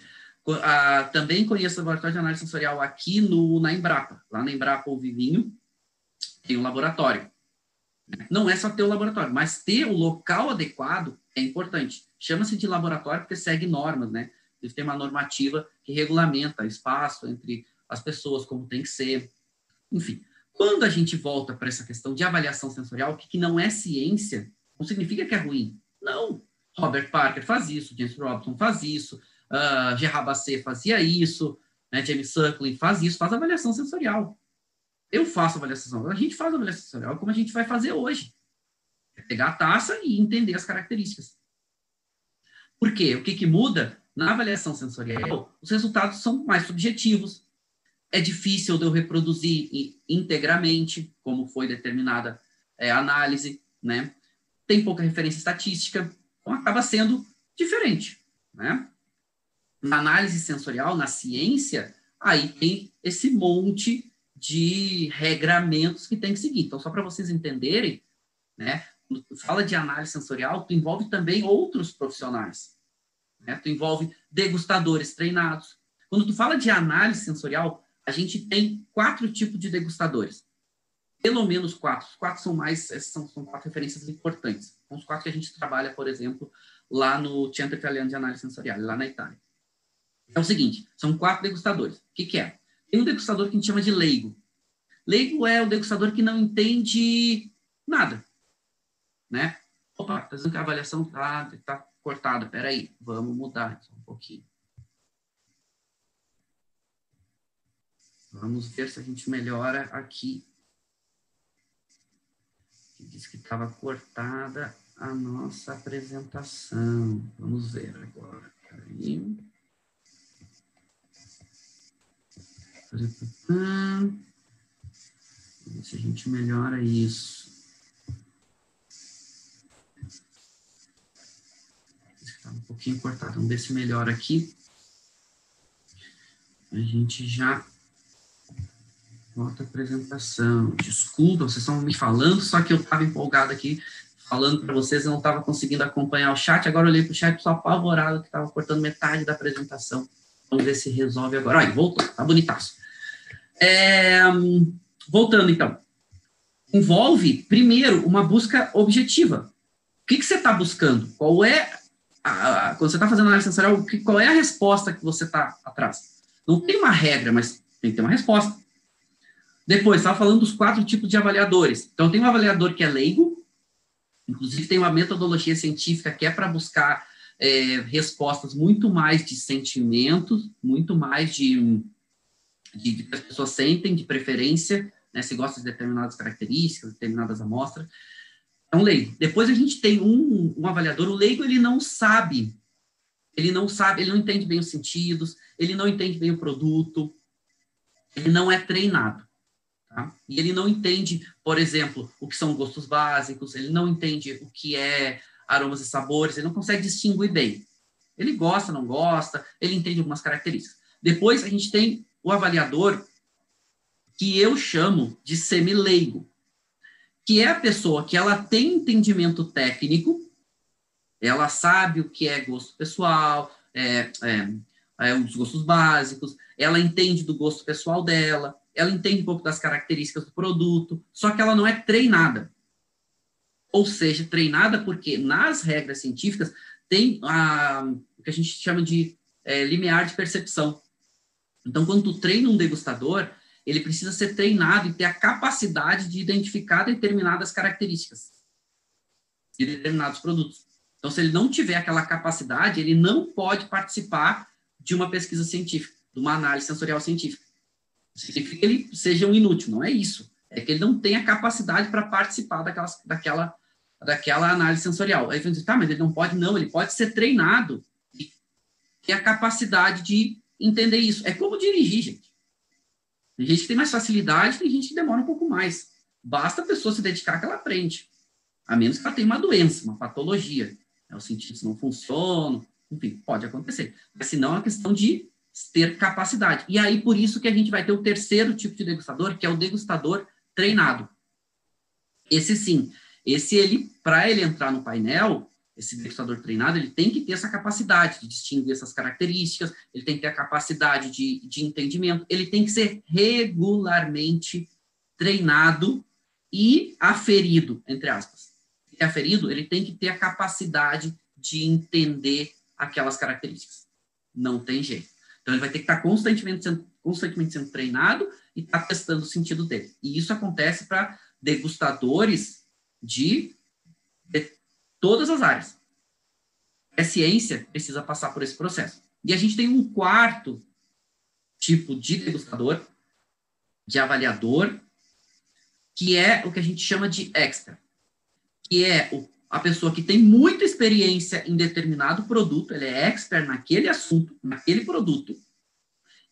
também conheço o laboratório de análise sensorial aqui no, na Embrapa. Lá na Embrapa, o Vivinho, tem um laboratório. Não é só ter o laboratório, mas ter o local adequado é importante. Chama-se de laboratório porque segue normas, né? Eles têm uma normativa que regulamenta espaço entre as pessoas, como tem que ser. Enfim, quando a gente volta para essa questão de avaliação sensorial, que, que não é ciência, não significa que é ruim. Não. Robert Parker faz isso, James Robson faz isso, uh, Gerard Basset fazia isso, né, James Suckling faz isso, faz avaliação sensorial. Eu faço avaliação sensorial, a gente faz avaliação sensorial como a gente vai fazer hoje. É pegar a taça e entender as características. Por quê? O que, que muda? Na avaliação sensorial, os resultados são mais subjetivos. É difícil de eu reproduzir integramente, como foi determinada é, análise, né? Tem pouca referência estatística, então acaba sendo diferente, né? Na análise sensorial, na ciência, aí tem esse monte de regramentos que tem que seguir. Então, só para vocês entenderem, né? Fala de análise sensorial, tu envolve também outros profissionais. Né? Tu envolve degustadores treinados. Quando tu fala de análise sensorial, a gente tem quatro tipos de degustadores. Pelo menos quatro. Quatro são mais, são, são quatro referências importantes. São os quatro que a gente trabalha, por exemplo, lá no Centro Italiano de Análise Sensorial, lá na Itália. É o seguinte, são quatro degustadores. O que, que é? Tem um degustador que a gente chama de leigo. Leigo é o degustador que não entende nada, né? Opa, tá dizendo que a avaliação tá, tá cortada. Peraí, vamos mudar um pouquinho. Vamos ver se a gente melhora aqui. Diz que estava cortada a nossa apresentação. Vamos ver agora. Peraí. Vamos ver se a gente melhora isso. Está um pouquinho cortado. Vamos ver se melhora aqui. A gente já volta a apresentação. Desculpa, vocês estão me falando, só que eu estava empolgado aqui falando para vocês, eu não estava conseguindo acompanhar o chat. Agora eu olhei para o chat, só apavorado que estava cortando metade da apresentação. Vamos ver se resolve agora. Olha, voltou, tá bonitaço. É, voltando então. Envolve, primeiro, uma busca objetiva. O que, que você está buscando? Qual é a, quando você está fazendo análise sensorial, qual é a resposta que você está atrás? Não tem uma regra, mas tem que ter uma resposta. Depois, estava falando dos quatro tipos de avaliadores. Então, tem um avaliador que é leigo, inclusive tem uma metodologia científica que é para buscar é, respostas muito mais de sentimentos, muito mais de, de, de que as pessoas sentem, de preferência, né, se gosta de determinadas características, determinadas amostras. É um leigo. Depois a gente tem um, um avaliador. O leigo, ele não sabe. Ele não sabe, ele não entende bem os sentidos, ele não entende bem o produto. ele não é treinado. Tá? E ele não entende, por exemplo, o que são gostos básicos, ele não entende o que é aromas e sabores, ele não consegue distinguir bem. Ele gosta, não gosta, ele entende algumas características. Depois a gente tem o avaliador, que eu chamo de semileigo, que é a pessoa que ela tem entendimento técnico, ela sabe o que é gosto pessoal, é, é, é, os gostos básicos, ela entende do gosto pessoal dela, ela entende um pouco das características do produto, só que ela não é treinada. Ou seja, treinada porque nas regras científicas tem a, o que a gente chama de é, limiar de percepção. Então, quando tu treina um degustador, ele precisa ser treinado e ter a capacidade de identificar determinadas características de determinados produtos. Então, se ele não tiver aquela capacidade, ele não pode participar de uma pesquisa científica, de uma análise sensorial científica. Significa que ele seja um inútil, não é isso. É que ele não tem a capacidade para participar daquelas, daquela, daquela análise sensorial. Aí você diz, tá, mas ele não pode, não, ele pode ser treinado e ter a capacidade de entender isso. É como dirigir, gente. Tem gente que tem mais facilidade, tem gente que demora um pouco mais. Basta a pessoa se dedicar que ela aprende. A menos que ela tenha uma doença, uma patologia. É, os sentidos não funcionam, enfim, pode acontecer. Mas se não, é uma questão de ter capacidade. E aí, por isso que a gente vai ter o terceiro tipo de degustador, que é o degustador treinado. Esse sim, esse ele, para ele entrar no painel, esse degustador treinado, ele tem que ter essa capacidade de distinguir essas características, ele tem que ter a capacidade de, de entendimento, ele tem que ser regularmente treinado e aferido, entre aspas. E aferido, ele tem que ter a capacidade de entender aquelas características. Não tem jeito. Então, ele vai ter que estar constantemente sendo, constantemente sendo treinado e estar testando o sentido dele. E isso acontece para degustadores de, de todas as áreas. A ciência precisa passar por esse processo. E a gente tem um quarto tipo de degustador, de avaliador, que é o que a gente chama de expert, que é o, a pessoa que tem muita experiência em determinado produto, ele é expert naquele assunto, naquele produto,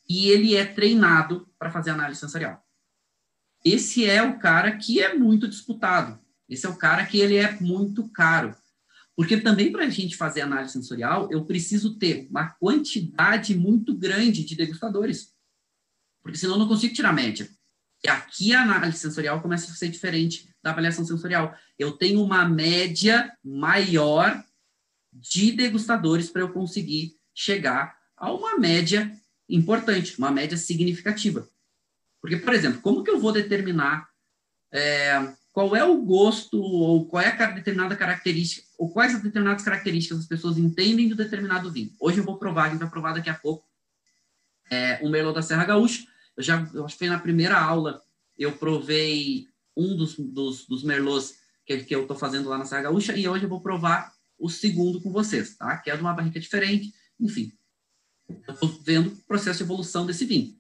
e ele é treinado para fazer análise sensorial. Esse é o cara que é muito disputado. Esse é o cara que ele é muito caro. Porque também para a gente fazer análise sensorial, eu preciso ter uma quantidade muito grande de degustadores. Porque senão eu não consigo tirar média. Aqui a análise sensorial começa a ser diferente da avaliação sensorial. Eu tenho uma média maior de degustadores para eu conseguir chegar a uma média importante, uma média significativa. Porque, por exemplo, como que eu vou determinar é, qual é o gosto ou qual é a determinada característica, ou quais as determinadas características as pessoas entendem do determinado vinho. Hoje eu vou provar, a gente vai provar daqui a pouco, é, o Merlot da Serra Gaúcha. Eu já, eu acho que foi na primeira aula, eu provei um dos, dos, dos Merlots que, que eu estou fazendo lá na Serra Gaúcha, e hoje eu vou provar o segundo com vocês, tá? Que é de uma barrica diferente, enfim. Eu estou vendo o processo de evolução desse vinho.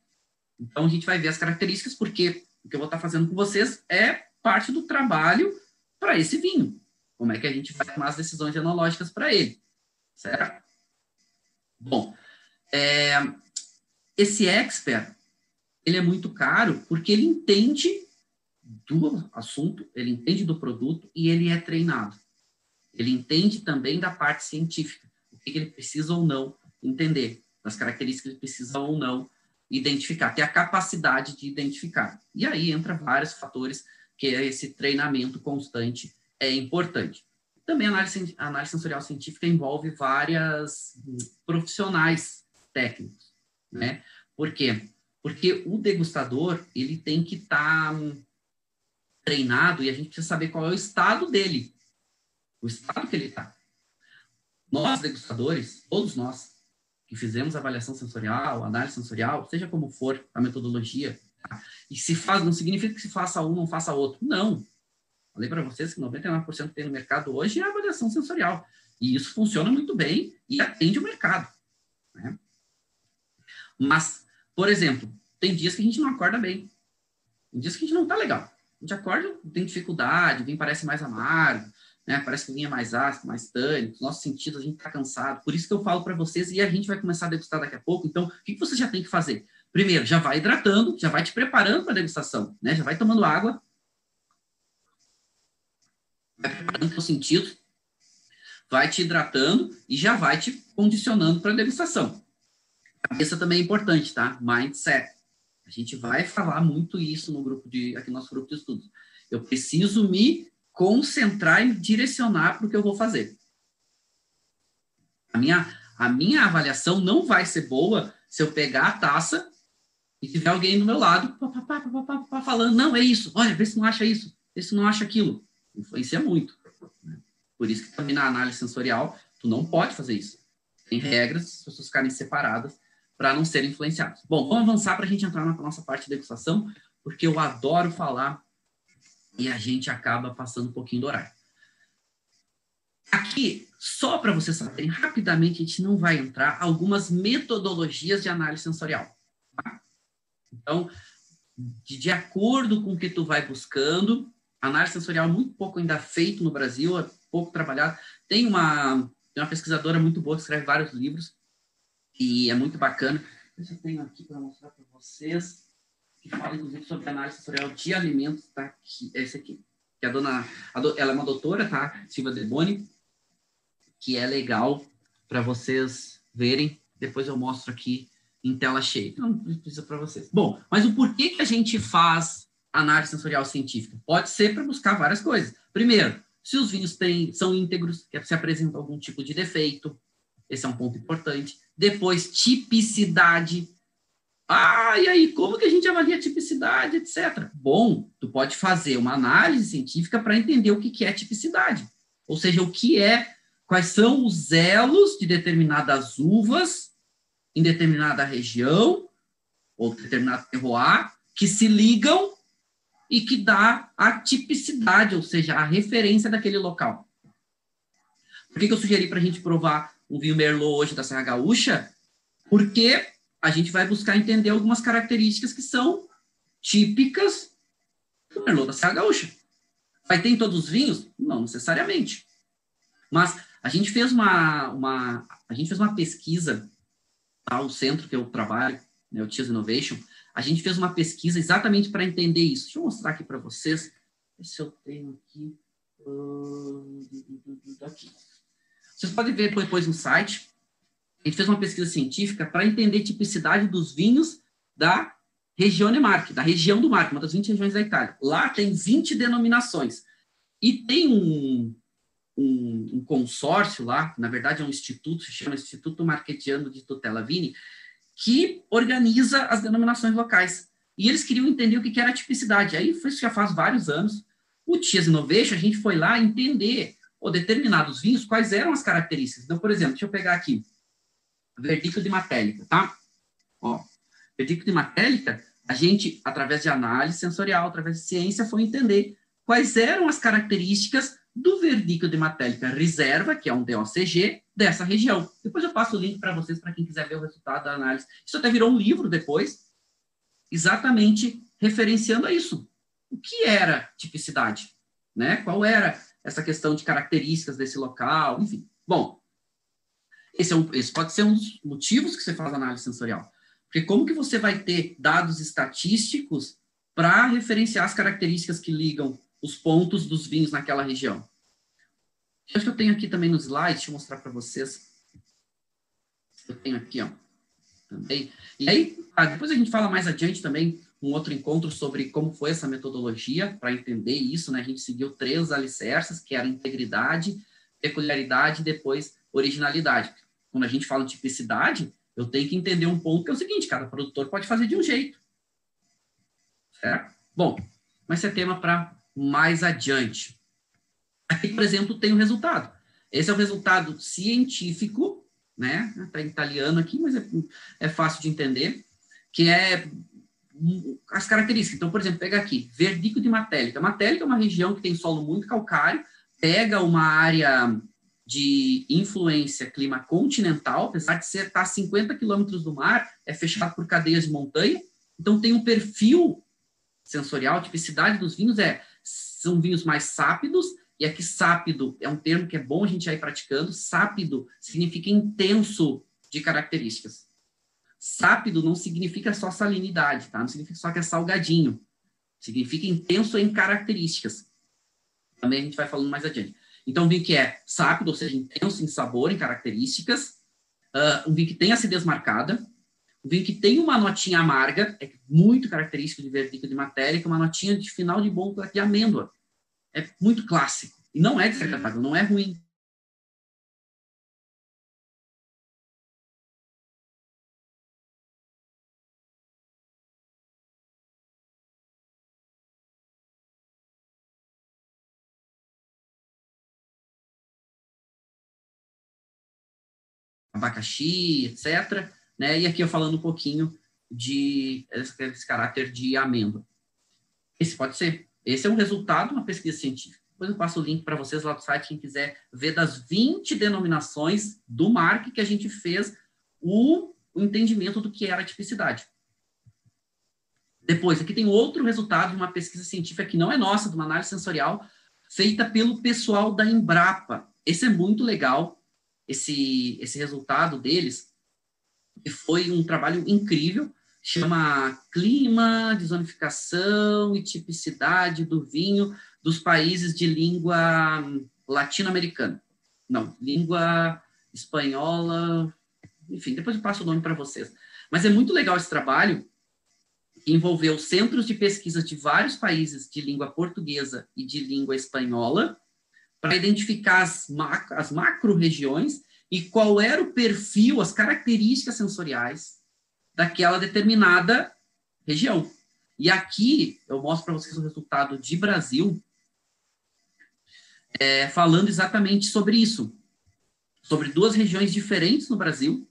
Então, a gente vai ver as características, porque o que eu vou estar fazendo com vocês é parte do trabalho para esse vinho. Como é que a gente vai tomar as decisões enológicas para ele, certo? Bom, é, esse expert, ele é muito caro porque ele entende do assunto, ele entende do produto e ele é treinado. Ele entende também da parte científica, o que ele precisa ou não entender, das características que ele precisa ou não identificar, ter a capacidade de identificar. E aí entra vários fatores que esse treinamento constante é importante. Também a análise, a análise sensorial científica envolve várias profissionais técnicos, né? Por quê? Porque o degustador, ele tem que estar tá treinado e a gente precisa saber qual é o estado dele, o estado que ele está. Nós, degustadores, todos nós que fizemos avaliação sensorial, análise sensorial, seja como for a metodologia, e se faz, não significa que se faça um, não faça outro. Não. Falei para vocês que 99% que tem no mercado hoje é avaliação sensorial. E isso funciona muito bem e atende o mercado. Né? Mas, por exemplo, tem dias que a gente não acorda bem. Tem dias que a gente não está legal. A gente acorda, tem dificuldade, vem parece mais amargo, né? Parece que vinha mais ácido, mais tânico, nossos sentidos, a gente está cansado. Por isso que eu falo para vocês, e a gente vai começar a degustar daqui a pouco. Então, o que, você já tem que fazer? primeiro, já vai hidratando, já vai te preparando para a degustação, né? Já vai tomando água, vai preparando o sentido, vai te hidratando e já vai te condicionando para a degustação. Cabeça também é importante, tá? Mindset. A gente vai falar muito isso no grupo de aqui no nosso grupo de estudos. Eu preciso me concentrar e direcionar para o que eu vou fazer. A minha, a minha avaliação não vai ser boa se eu pegar a taça e tiver alguém do meu lado pá, pá, pá, falando, não, é isso, olha, vê se não acha isso, vê se não acha aquilo. Influencia muito. Né? Por isso que também na análise sensorial, tu não pode fazer isso. Tem regras, as pessoas ficarem separadas para não serem influenciadas. Bom, vamos avançar para a gente entrar na nossa parte de degustação, porque eu adoro falar e a gente acaba passando um pouquinho do horário. Aqui, só para vocês saberem, rapidamente, a gente não vai entrar algumas metodologias de análise sensorial. Tá? Então, de, de, acordo com o que tu vai buscando, análise sensorial é muito pouco ainda feito no Brasil, é pouco trabalhado. Tem uma, tem uma pesquisadora muito boa que escreve vários livros, e é muito bacana. Eu tenho aqui para mostrar para vocês que fala, inclusive, sobre análise sensorial de alimentos, tá? aqui, é esse aqui. Que a dona, a do, ela é uma doutora, tá? Silvia Deboni, que é legal para vocês verem. Depois eu mostro aqui em tela cheia. Não precisa para vocês. Bom, mas o porquê que a gente faz análise sensorial científica? Pode ser para buscar várias coisas. Primeiro, se os vinhos têm, são íntegros, se apresenta algum tipo de defeito, esse é um ponto importante. Depois, tipicidade. Ah, e aí, como que a gente avalia tipicidade, etc. Bom, tu pode fazer uma análise científica para entender o que, que é tipicidade. Ou seja, o que é, quais são os elos de determinadas uvas em determinada região ou determinado terroir que se ligam e que dá a tipicidade, ou seja, a referência daquele local. Por que, que eu sugeri para a gente provar um vinho Merlot hoje da Serra Gaúcha? Porque a gente vai buscar entender algumas características que são típicas do Merlot da Serra Gaúcha. Vai ter em todos os vinhos? Não necessariamente. Mas a gente fez uma, uma, a gente fez uma pesquisa, tá? o centro que eu trabalho, né, o Tias Innovation, a gente fez uma pesquisa exatamente para entender isso. Deixa eu mostrar aqui para vocês. Se eu tenho aqui. Uh, aqui. Vocês podem ver depois no site. A gente fez uma pesquisa científica para entender a tipicidade dos vinhos da região Marche, da região do Marche, uma das 20 regiões da Itália. Lá tem 20 denominações. E tem um, um, um consórcio lá, na verdade é um instituto, se chama Instituto Marquetiano de Tutela Vini, que organiza as denominações locais. E eles queriam entender o que era a tipicidade. Aí foi isso já faz vários anos. O Tias Innovation, a gente foi lá entender ou determinados vinhos, quais eram as características. Então, por exemplo, deixa eu pegar aqui, verdicto de matélica, tá? Ó, verdicto de matélica, a gente, através de análise sensorial, através de ciência, foi entender quais eram as características do verdicto de matélica reserva, que é um DOCG, dessa região. Depois eu passo o link para vocês, para quem quiser ver o resultado da análise. Isso até virou um livro depois, exatamente referenciando a isso. O que era tipicidade? Né? Qual era essa questão de características desse local, enfim. Bom, esse, é um, esse pode ser um dos motivos que você faz análise sensorial. Porque como que você vai ter dados estatísticos para referenciar as características que ligam os pontos dos vinhos naquela região? Acho que eu tenho aqui também nos slides, deixa eu mostrar para vocês. Eu tenho aqui, ó, também. E aí, ah, depois a gente fala mais adiante também um outro encontro sobre como foi essa metodologia, para entender isso, né? A gente seguiu três alicerces, que eram integridade, peculiaridade e depois originalidade. Quando a gente fala de tipicidade, eu tenho que entender um ponto que é o seguinte, cada produtor pode fazer de um jeito. Certo? Bom, mas esse é tema para mais adiante. Aqui, por exemplo, tem o resultado. Esse é o resultado científico, né? Está em italiano aqui, mas é, é fácil de entender, que é as características. Então, por exemplo, pega aqui, Verdico de Matélica. Matélica é uma região que tem solo muito calcário, pega uma área de influência clima continental, apesar de ser estar tá a 50 quilômetros do mar, é fechado por cadeias de montanha, então tem um perfil sensorial, tipicidade dos vinhos é são vinhos mais sápidos, e aqui sápido é um termo que é bom a gente ir praticando, sápido significa intenso de características. Sápido não significa só salinidade, tá? Não significa só que é salgadinho. Significa intenso em características. Também a gente vai falando mais adiante. Então, um vinho que é sápido, ou seja, intenso em sabor, em características. Uh, um vinho que tem acidez marcada. Um vinho que tem uma notinha amarga, é muito característico de verdicto de matéria, que é uma notinha de final de bom de amêndoa. É muito clássico. E não é desagradável, não é ruim. Abacaxi, etc. Né? E aqui eu falando um pouquinho de esse, caráter de amêndoa. Esse pode ser. Esse é um resultado de uma pesquisa científica. Depois eu passo o link para vocês lá do site, quem quiser ver das 20 denominações do MARC que a gente fez o, o entendimento do que era a tipicidade. Depois, aqui tem outro resultado de uma pesquisa científica que não é nossa, de uma análise sensorial, feita pelo pessoal da Embrapa. Esse é muito legal, esse, esse resultado deles, que foi um trabalho incrível, chama Clima, Desonificação e Tipicidade do Vinho dos Países de Língua Latino-Americana. Não, língua espanhola, enfim, depois eu passo o nome para vocês. Mas é muito legal esse trabalho, que envolveu centros de pesquisa de vários países de língua portuguesa e de língua espanhola, para identificar as, mac as macro-regiões e qual era o perfil, as características sensoriais daquela determinada região. E aqui eu mostro para vocês o resultado de Brasil, é, falando exatamente sobre isso, sobre duas regiões diferentes no Brasil.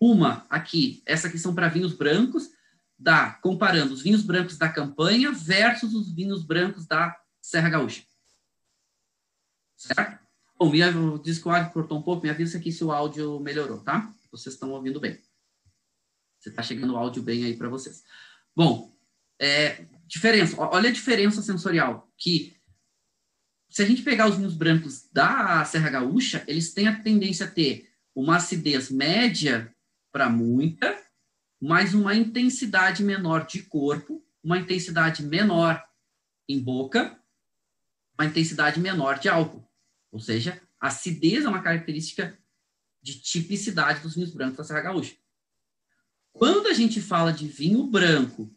Uma aqui, essa aqui são para vinhos brancos, da comparando os vinhos brancos da campanha versus os vinhos brancos da Serra Gaúcha. Certo? Bom, que o áudio cortou um pouco, me avisa aqui se o áudio melhorou, tá? Vocês estão ouvindo bem. Você está chegando o áudio bem aí para vocês. Bom, é, diferença, olha a diferença sensorial, que se a gente pegar os vinhos brancos da Serra Gaúcha, eles têm a tendência a ter uma acidez média para muita, mas uma intensidade menor de corpo, uma intensidade menor em boca, uma intensidade menor de álcool. Ou seja, a acidez é uma característica de tipicidade dos vinhos brancos da Serra Gaúcha. Quando a gente fala de vinho branco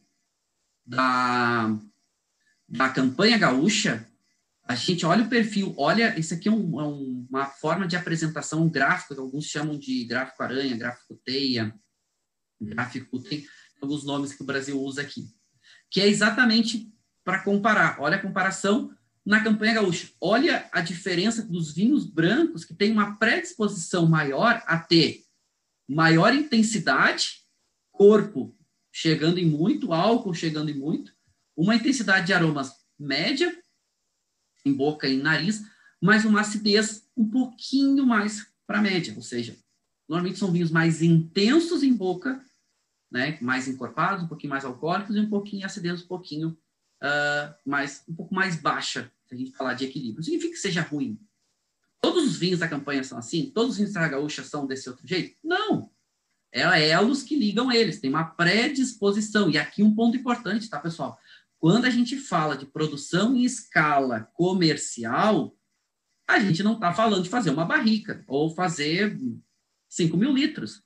da, da campanha gaúcha, a gente olha o perfil, olha, isso aqui é, um, é uma forma de apresentação, um que alguns chamam de gráfico aranha, gráfico teia, gráfico, tem alguns nomes que o Brasil usa aqui, que é exatamente para comparar. Olha a comparação na campanha gaúcha. Olha a diferença dos vinhos brancos, que tem uma predisposição maior a ter maior intensidade, corpo chegando em muito, álcool chegando em muito, uma intensidade de aromas média, em boca e nariz, mas uma acidez um pouquinho mais para média, ou seja, normalmente são vinhos mais intensos em boca, né, mais encorpados, um pouquinho mais alcoólicos e um pouquinho acidez um pouquinho uh, mais, um pouco mais baixa, se a gente falar de equilíbrio. Não significa que seja ruim. Todos os vinhos da campanha são assim? Todos os vinhos da gaúcha são desse outro jeito? Não. É elos que ligam eles, tem uma predisposição. E aqui um ponto importante, tá, pessoal? Quando a gente fala de produção em escala comercial, a gente não está falando de fazer uma barrica ou fazer 5 mil litros.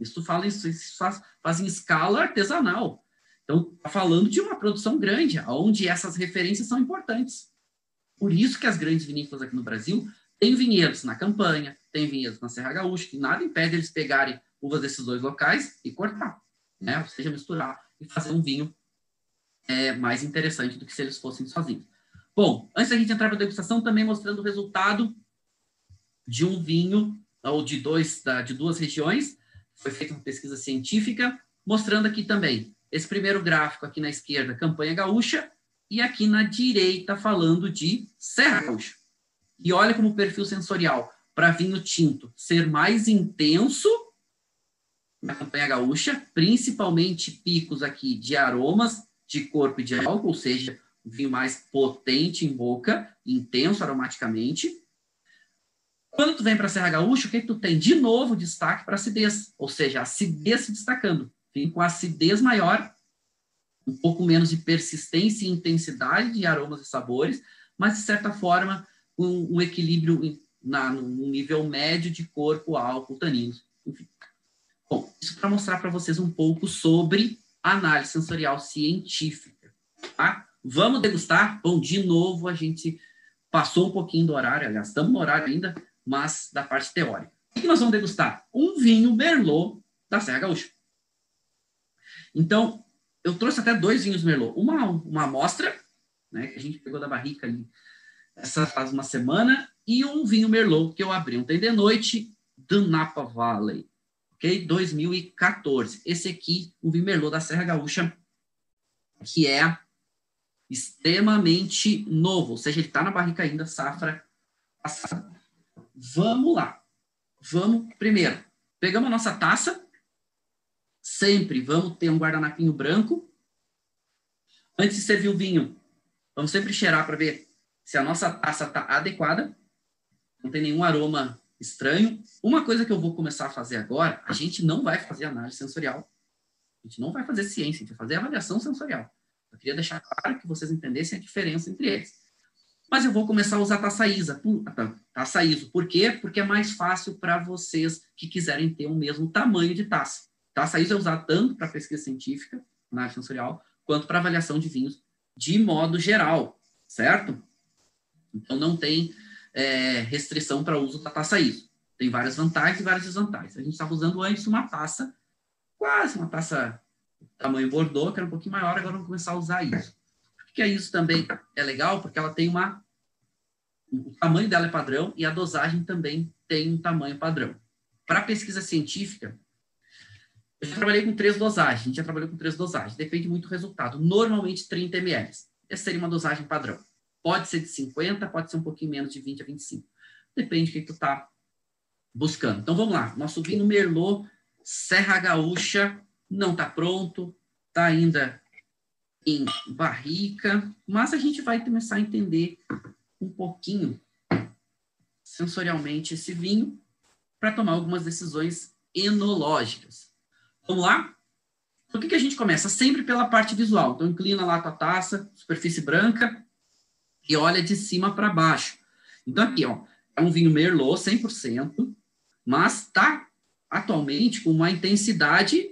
Isso fala isso faz, faz em escala artesanal. Então, está falando de uma produção grande, onde essas referências são importantes. Por isso que as grandes vinícolas aqui no Brasil têm vinhedos na campanha, têm vinhedos na Serra Gaúcha, que nada impede eles pegarem uvas desses dois locais e cortar, né? ou seja, misturar e fazer um vinho é, mais interessante do que se eles fossem sozinhos. Bom, antes da gente entrar para a degustação, também mostrando o resultado de um vinho, ou de, dois, de duas regiões, foi feita uma pesquisa científica, mostrando aqui também esse primeiro gráfico aqui na esquerda, campanha gaúcha, e aqui na direita falando de Serra Gaúcha. E olha como o perfil sensorial para vinho tinto ser mais intenso na campanha gaúcha, principalmente picos aqui de aromas de corpo e de álcool, ou seja, um vinho mais potente em boca, intenso aromaticamente. Quando tu vem para Serra Gaúcha, o que, que tu tem? De novo, destaque para acidez, ou seja, acidez se destacando. Vem com acidez maior, um pouco menos de persistência e intensidade de aromas e sabores, mas, de certa forma, um, um equilíbrio na, no nível médio de corpo, álcool, taninos, enfim. Bom, isso para mostrar para vocês um pouco sobre análise sensorial científica. Tá? Vamos degustar? Bom, de novo, a gente passou um pouquinho do horário, aliás, estamos no horário ainda, mas da parte teórica. O que nós vamos degustar? Um vinho Merlot da Serra Gaúcha. Então, eu trouxe até dois vinhos Merlot. Uma, uma amostra, né, que a gente pegou da barrica ali essa faz uma semana, e um vinho Merlot que eu abri ontem de noite do Napa Valley, ok? 2014. Esse aqui, o vinho Merlot da Serra Gaúcha, que é extremamente novo, ou seja, ele está na barrica ainda, safra passada. Vamos lá. Vamos, primeiro, pegamos a nossa taça, sempre vamos ter um guardanapinho branco. Antes de servir o vinho, vamos sempre cheirar para ver se a nossa taça está adequada, não tem nenhum aroma estranho. Uma coisa que eu vou começar a fazer agora, a gente não vai fazer análise sensorial. A gente não vai fazer ciência, a gente vai fazer avaliação sensorial. Eu queria deixar claro que vocês entendessem a diferença entre eles. Mas eu vou começar a usar taça ISA, taça ISO. Por quê? Porque é mais fácil para vocês que quiserem ter o mesmo tamanho de taça. Taça ISO é usada tanto para pesquisa científica, análise sensorial, quanto para avaliação de vinhos de modo geral, certo? Então não tem é, restrição para uso da taça ISO. Tem várias vantagens e várias desvantagens. A gente estava usando antes uma taça, quase uma taça tamanho Bordeaux, que era um pouquinho maior, agora vamos começar a usar isso. Por que isso também é legal? Porque ela tem uma. O tamanho dela é padrão e a dosagem também tem um tamanho padrão. Para pesquisa científica, eu já trabalhei com três dosagens, a gente já trabalhou com três dosagens, depende muito do resultado. Normalmente 30 ml. Essa seria uma dosagem padrão. Pode ser de 50, pode ser um pouquinho menos de 20 a 25. Depende do que tu está buscando. Então vamos lá. Nosso vinho Merlot Serra Gaúcha não está pronto, está ainda em barrica, mas a gente vai começar a entender um pouquinho sensorialmente esse vinho para tomar algumas decisões enológicas. Vamos lá? Por que, que a gente começa? Sempre pela parte visual. Então, inclina lá a tua taça, superfície branca, e olha de cima para baixo. Então, aqui, ó, é um vinho Merlot 100%, mas está atualmente com uma intensidade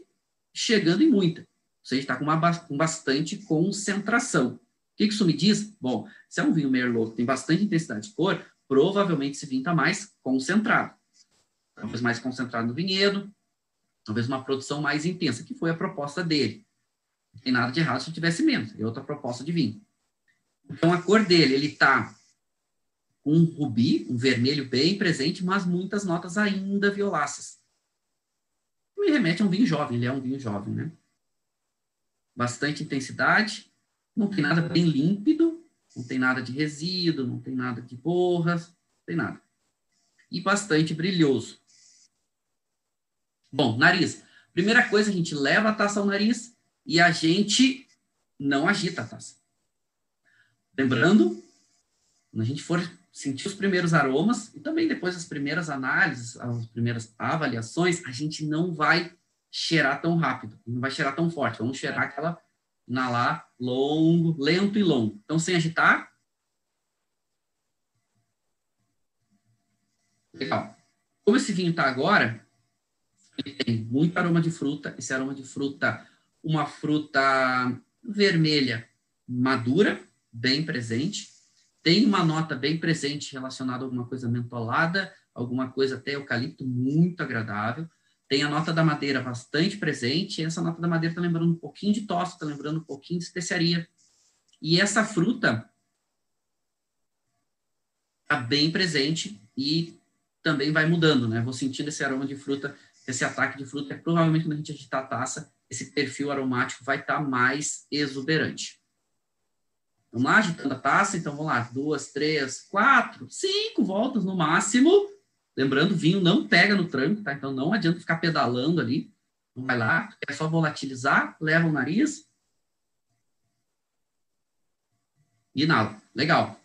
chegando em muita. Ou seja, está com, com bastante concentração. O que, que isso me diz? Bom, se é um vinho Merlot que tem bastante intensidade de cor, provavelmente esse vinho está mais concentrado. Talvez mais concentrado no vinhedo, talvez uma produção mais intensa, que foi a proposta dele. Não tem nada de errado se tivesse menos, é outra proposta de vinho. Então, a cor dele, ele está com um rubi, um vermelho bem presente, mas muitas notas ainda violáceas. Me remete a um vinho jovem, ele é um vinho jovem, né? Bastante intensidade, não tem nada bem límpido, não tem nada de resíduo, não tem nada de borras, não tem nada. E bastante brilhoso. Bom, nariz. Primeira coisa, a gente leva a taça ao nariz e a gente não agita a taça. Lembrando, quando a gente for sentir os primeiros aromas e também depois as primeiras análises, as primeiras avaliações, a gente não vai cheirar tão rápido, não vai cheirar tão forte. Vamos cheirar aquela inalar longo, lento e longo. Então, sem agitar. Legal. Como esse vinho está agora, ele tem muito aroma de fruta. Esse aroma de fruta, uma fruta vermelha madura, bem presente. Tem uma nota bem presente relacionada a alguma coisa mentolada, alguma coisa até eucalipto muito agradável. Tem a nota da madeira bastante presente. E essa nota da madeira está lembrando um pouquinho de tosse, está lembrando um pouquinho de especiaria. E essa fruta está bem presente e também vai mudando, né? Vou sentindo esse aroma de fruta, esse ataque de fruta. É provavelmente quando a gente agitar a taça, esse perfil aromático vai estar tá mais exuberante. Vamos lá, agitando a taça. Então, vamos lá. Duas, três, quatro, cinco voltas no máximo. Lembrando, vinho não pega no tranco, tá? Então, não adianta ficar pedalando ali. Não vai lá. É só volatilizar, leva o nariz. Inala. Legal.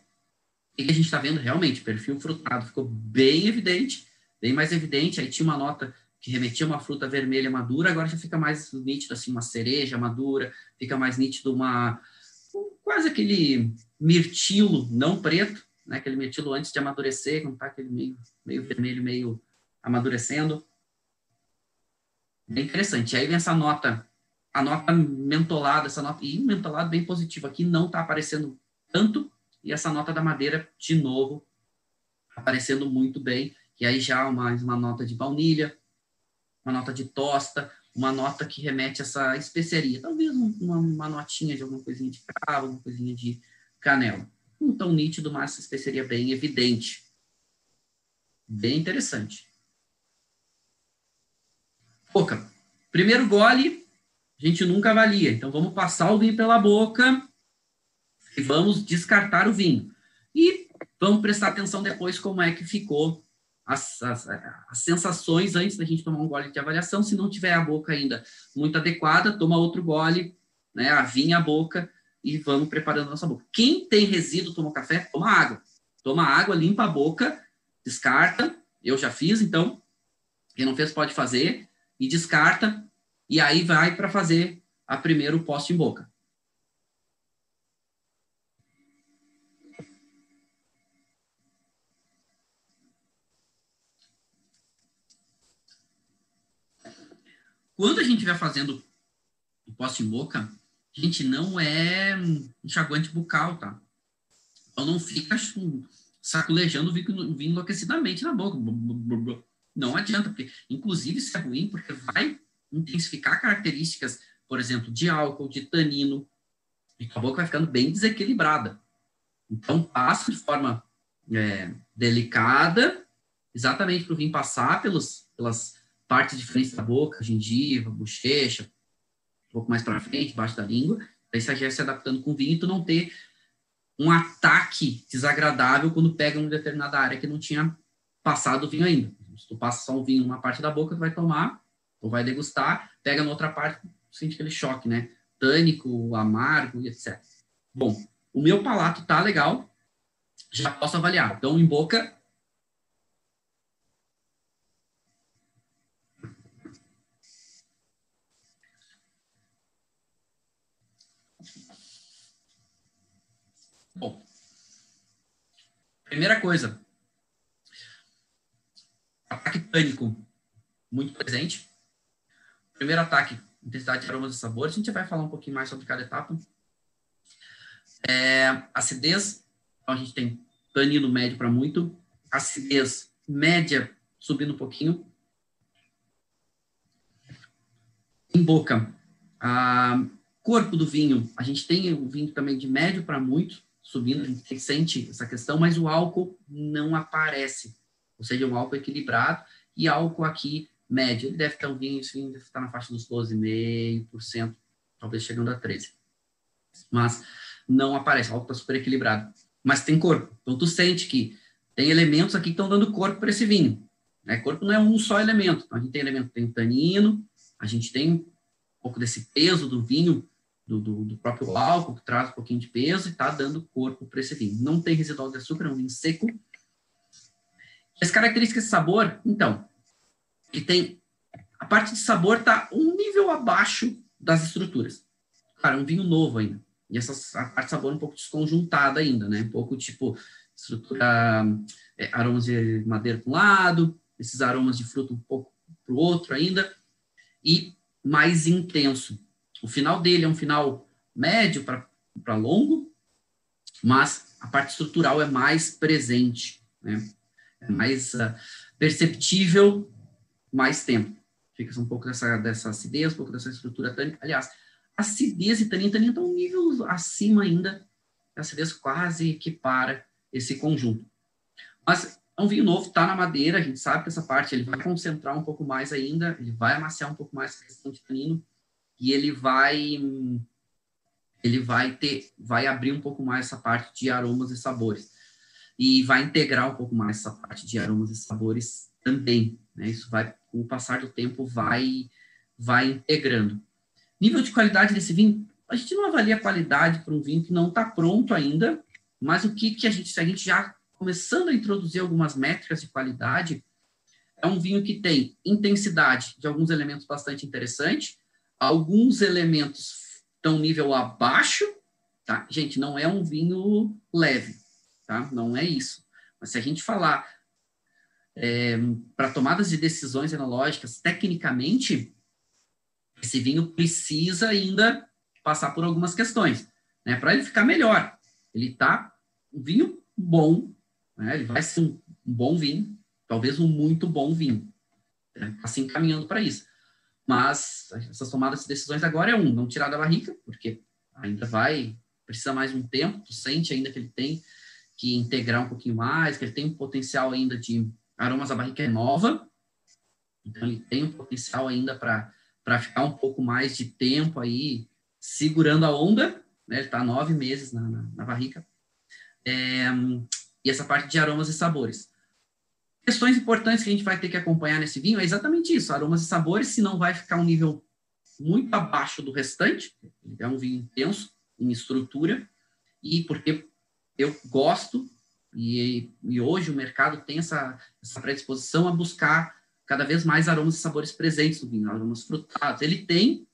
que a gente está vendo realmente? Perfil frutado ficou bem evidente, bem mais evidente. Aí tinha uma nota que remetia a uma fruta vermelha madura, agora já fica mais nítido, assim, uma cereja madura, fica mais nítido uma... quase aquele mirtilo, não preto, né? Aquele mirtilo antes de amadurecer, quando tá aquele meio, meio vermelho, meio amadurecendo. Bem interessante. Aí vem essa nota, a nota mentolada, essa nota, e mentolado bem positivo aqui, não está aparecendo tanto, e essa nota da madeira, de novo, aparecendo muito bem, e aí já mais uma nota de baunilha, uma nota de tosta, uma nota que remete a essa especiaria, talvez uma, uma notinha de alguma coisinha de cravo, alguma coisinha de canela. Não tão nítido, mas essa especiaria bem evidente. Bem interessante. Boca. Primeiro gole, a gente nunca avalia. Então, vamos passar o vinho pela boca e vamos descartar o vinho. E vamos prestar atenção depois como é que ficou as, as, as, sensações antes da gente tomar um gole de avaliação. Se não tiver a boca ainda muito adequada, toma outro gole, né, avinha a boca e vamos preparando a nossa boca. Quem tem resíduo, toma café, toma água. Toma água, limpa a boca, descarta. Eu já fiz, então, quem não fez pode fazer e descarta, e aí vai para fazer a primeiro poste em boca. Quando a gente vai fazendo o poste em boca, a gente não é enxaguante bucal, tá? Então não fica saculejando o vinho enlouquecidamente na boca. Não adianta, porque inclusive isso é ruim, porque vai intensificar características, por exemplo, de álcool, de tanino, e a boca vai ficando bem desequilibrada. Então, passa de forma é, delicada, exatamente para o vinho passar pelos, pelas partes diferentes da boca, gengiva, bochecha, um pouco mais para frente, embaixo da língua, aí você já se adaptando com o vinho tu não ter um ataque desagradável quando pega uma determinada área que não tinha passado o vinho ainda. Se tu passa só um vinho numa parte da boca, tu vai tomar, ou vai degustar, pega na outra parte, sente aquele choque, né? Tânico, amargo etc. Bom, o meu palato tá legal, já posso avaliar. Então, em boca, Bom, primeira coisa, ataque pânico muito presente. Primeiro ataque, intensidade de aromas e sabores. A gente vai falar um pouquinho mais sobre cada etapa. É, acidez, então a gente tem tanino médio para muito. Acidez média subindo um pouquinho. Em boca, a corpo do vinho, a gente tem o vinho também de médio para muito, subindo, a gente sente essa questão, mas o álcool não aparece ou seja, um álcool equilibrado, e álcool aqui médio. Ele deve estar um vinho, deve estar na faixa dos 12,5%, talvez chegando a 13%. Mas não aparece, o álcool está super equilibrado. Mas tem corpo. Então, tu sente que tem elementos aqui que estão dando corpo para esse vinho. Né? Corpo não é um só elemento. Então, a gente tem elemento, tem tanino, a gente tem um pouco desse peso do vinho, do, do, do próprio álcool, que traz um pouquinho de peso e está dando corpo para esse vinho. Não tem residual de açúcar, é um vinho seco, as características de sabor, então, ele tem a parte de sabor está um nível abaixo das estruturas. Cara, é um vinho novo ainda. E essa a parte de sabor é um pouco desconjuntada ainda, né? Um pouco tipo estrutura, é, aromas de madeira para um lado, esses aromas de fruta um pouco para o outro ainda, e mais intenso. O final dele é um final médio para longo, mas a parte estrutural é mais presente, né? é mais uh, perceptível mais tempo. Fica um pouco dessa, dessa acidez, um pouco dessa estrutura tânica. Aliás, acidez e tanina, tanina estão um nível acima ainda, a acidez quase equipara esse conjunto. Mas é um vinho novo, está na madeira, a gente sabe que essa parte ele vai concentrar um pouco mais ainda, ele vai amaciar um pouco mais a questão de tanino, e ele vai ele vai ter, vai abrir um pouco mais essa parte de aromas e sabores e vai integrar um pouco mais essa parte de aromas e sabores também. Né? Isso vai, com o passar do tempo, vai, vai integrando. Nível de qualidade desse vinho, a gente não avalia a qualidade para um vinho que não está pronto ainda, mas o que, que a gente, se a gente já começando a introduzir algumas métricas de qualidade, é um vinho que tem intensidade de alguns elementos bastante interessante, alguns elementos estão nível abaixo, tá? Gente, não é um vinho leve, tá? Não é isso. Mas se a gente falar é, para tomadas de decisões enológicas, tecnicamente, esse vinho precisa ainda passar por algumas questões, né? Para ele ficar melhor. Ele tá um vinho bom, né? Ele vai ser um, bom vinho, talvez um muito bom vinho. Né? Assim caminhando para isso. Mas essas tomadas de decisões agora é um, não tirar da barrica, porque ainda vai, precisa mais um tempo, tu sente ainda que ele tem que integrar um pouquinho mais, que ele tem um potencial ainda de aromas, a barrica é nova, então ele tem um potencial ainda para ficar um pouco mais de tempo aí segurando a onda, né? Ele está nove meses na, na, na barrica. É, e essa parte de aromas e sabores. Questões importantes que a gente vai ter que acompanhar nesse vinho é exatamente isso: aromas e sabores, se não vai ficar um nível muito abaixo do restante. É um vinho intenso em estrutura, e porque eu gosto, e, e hoje o mercado tem essa, essa predisposição a buscar cada vez mais aromas e sabores presentes no vinho, aromas frutados. Ele tem,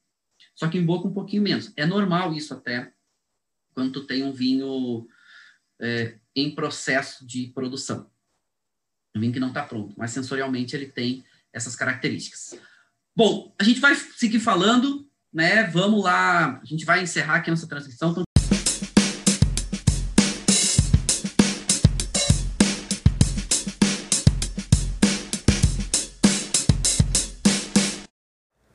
só que em boca um pouquinho menos. É normal isso até, quando tu tem um vinho é, em processo de produção. Um vinho que não está pronto, mas sensorialmente ele tem essas características. Bom, a gente vai seguir falando, né? Vamos lá, a gente vai encerrar aqui nossa transmissão. Então...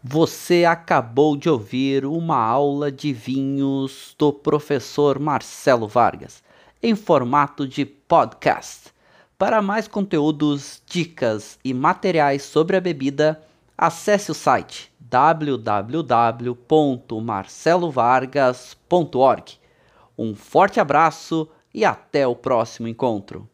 Você acabou de ouvir uma aula de vinhos do professor Marcelo Vargas em formato de podcast. Para mais conteúdos, dicas e materiais sobre a bebida, acesse o site www.marcelovargas.org. Um forte abraço e até o próximo encontro.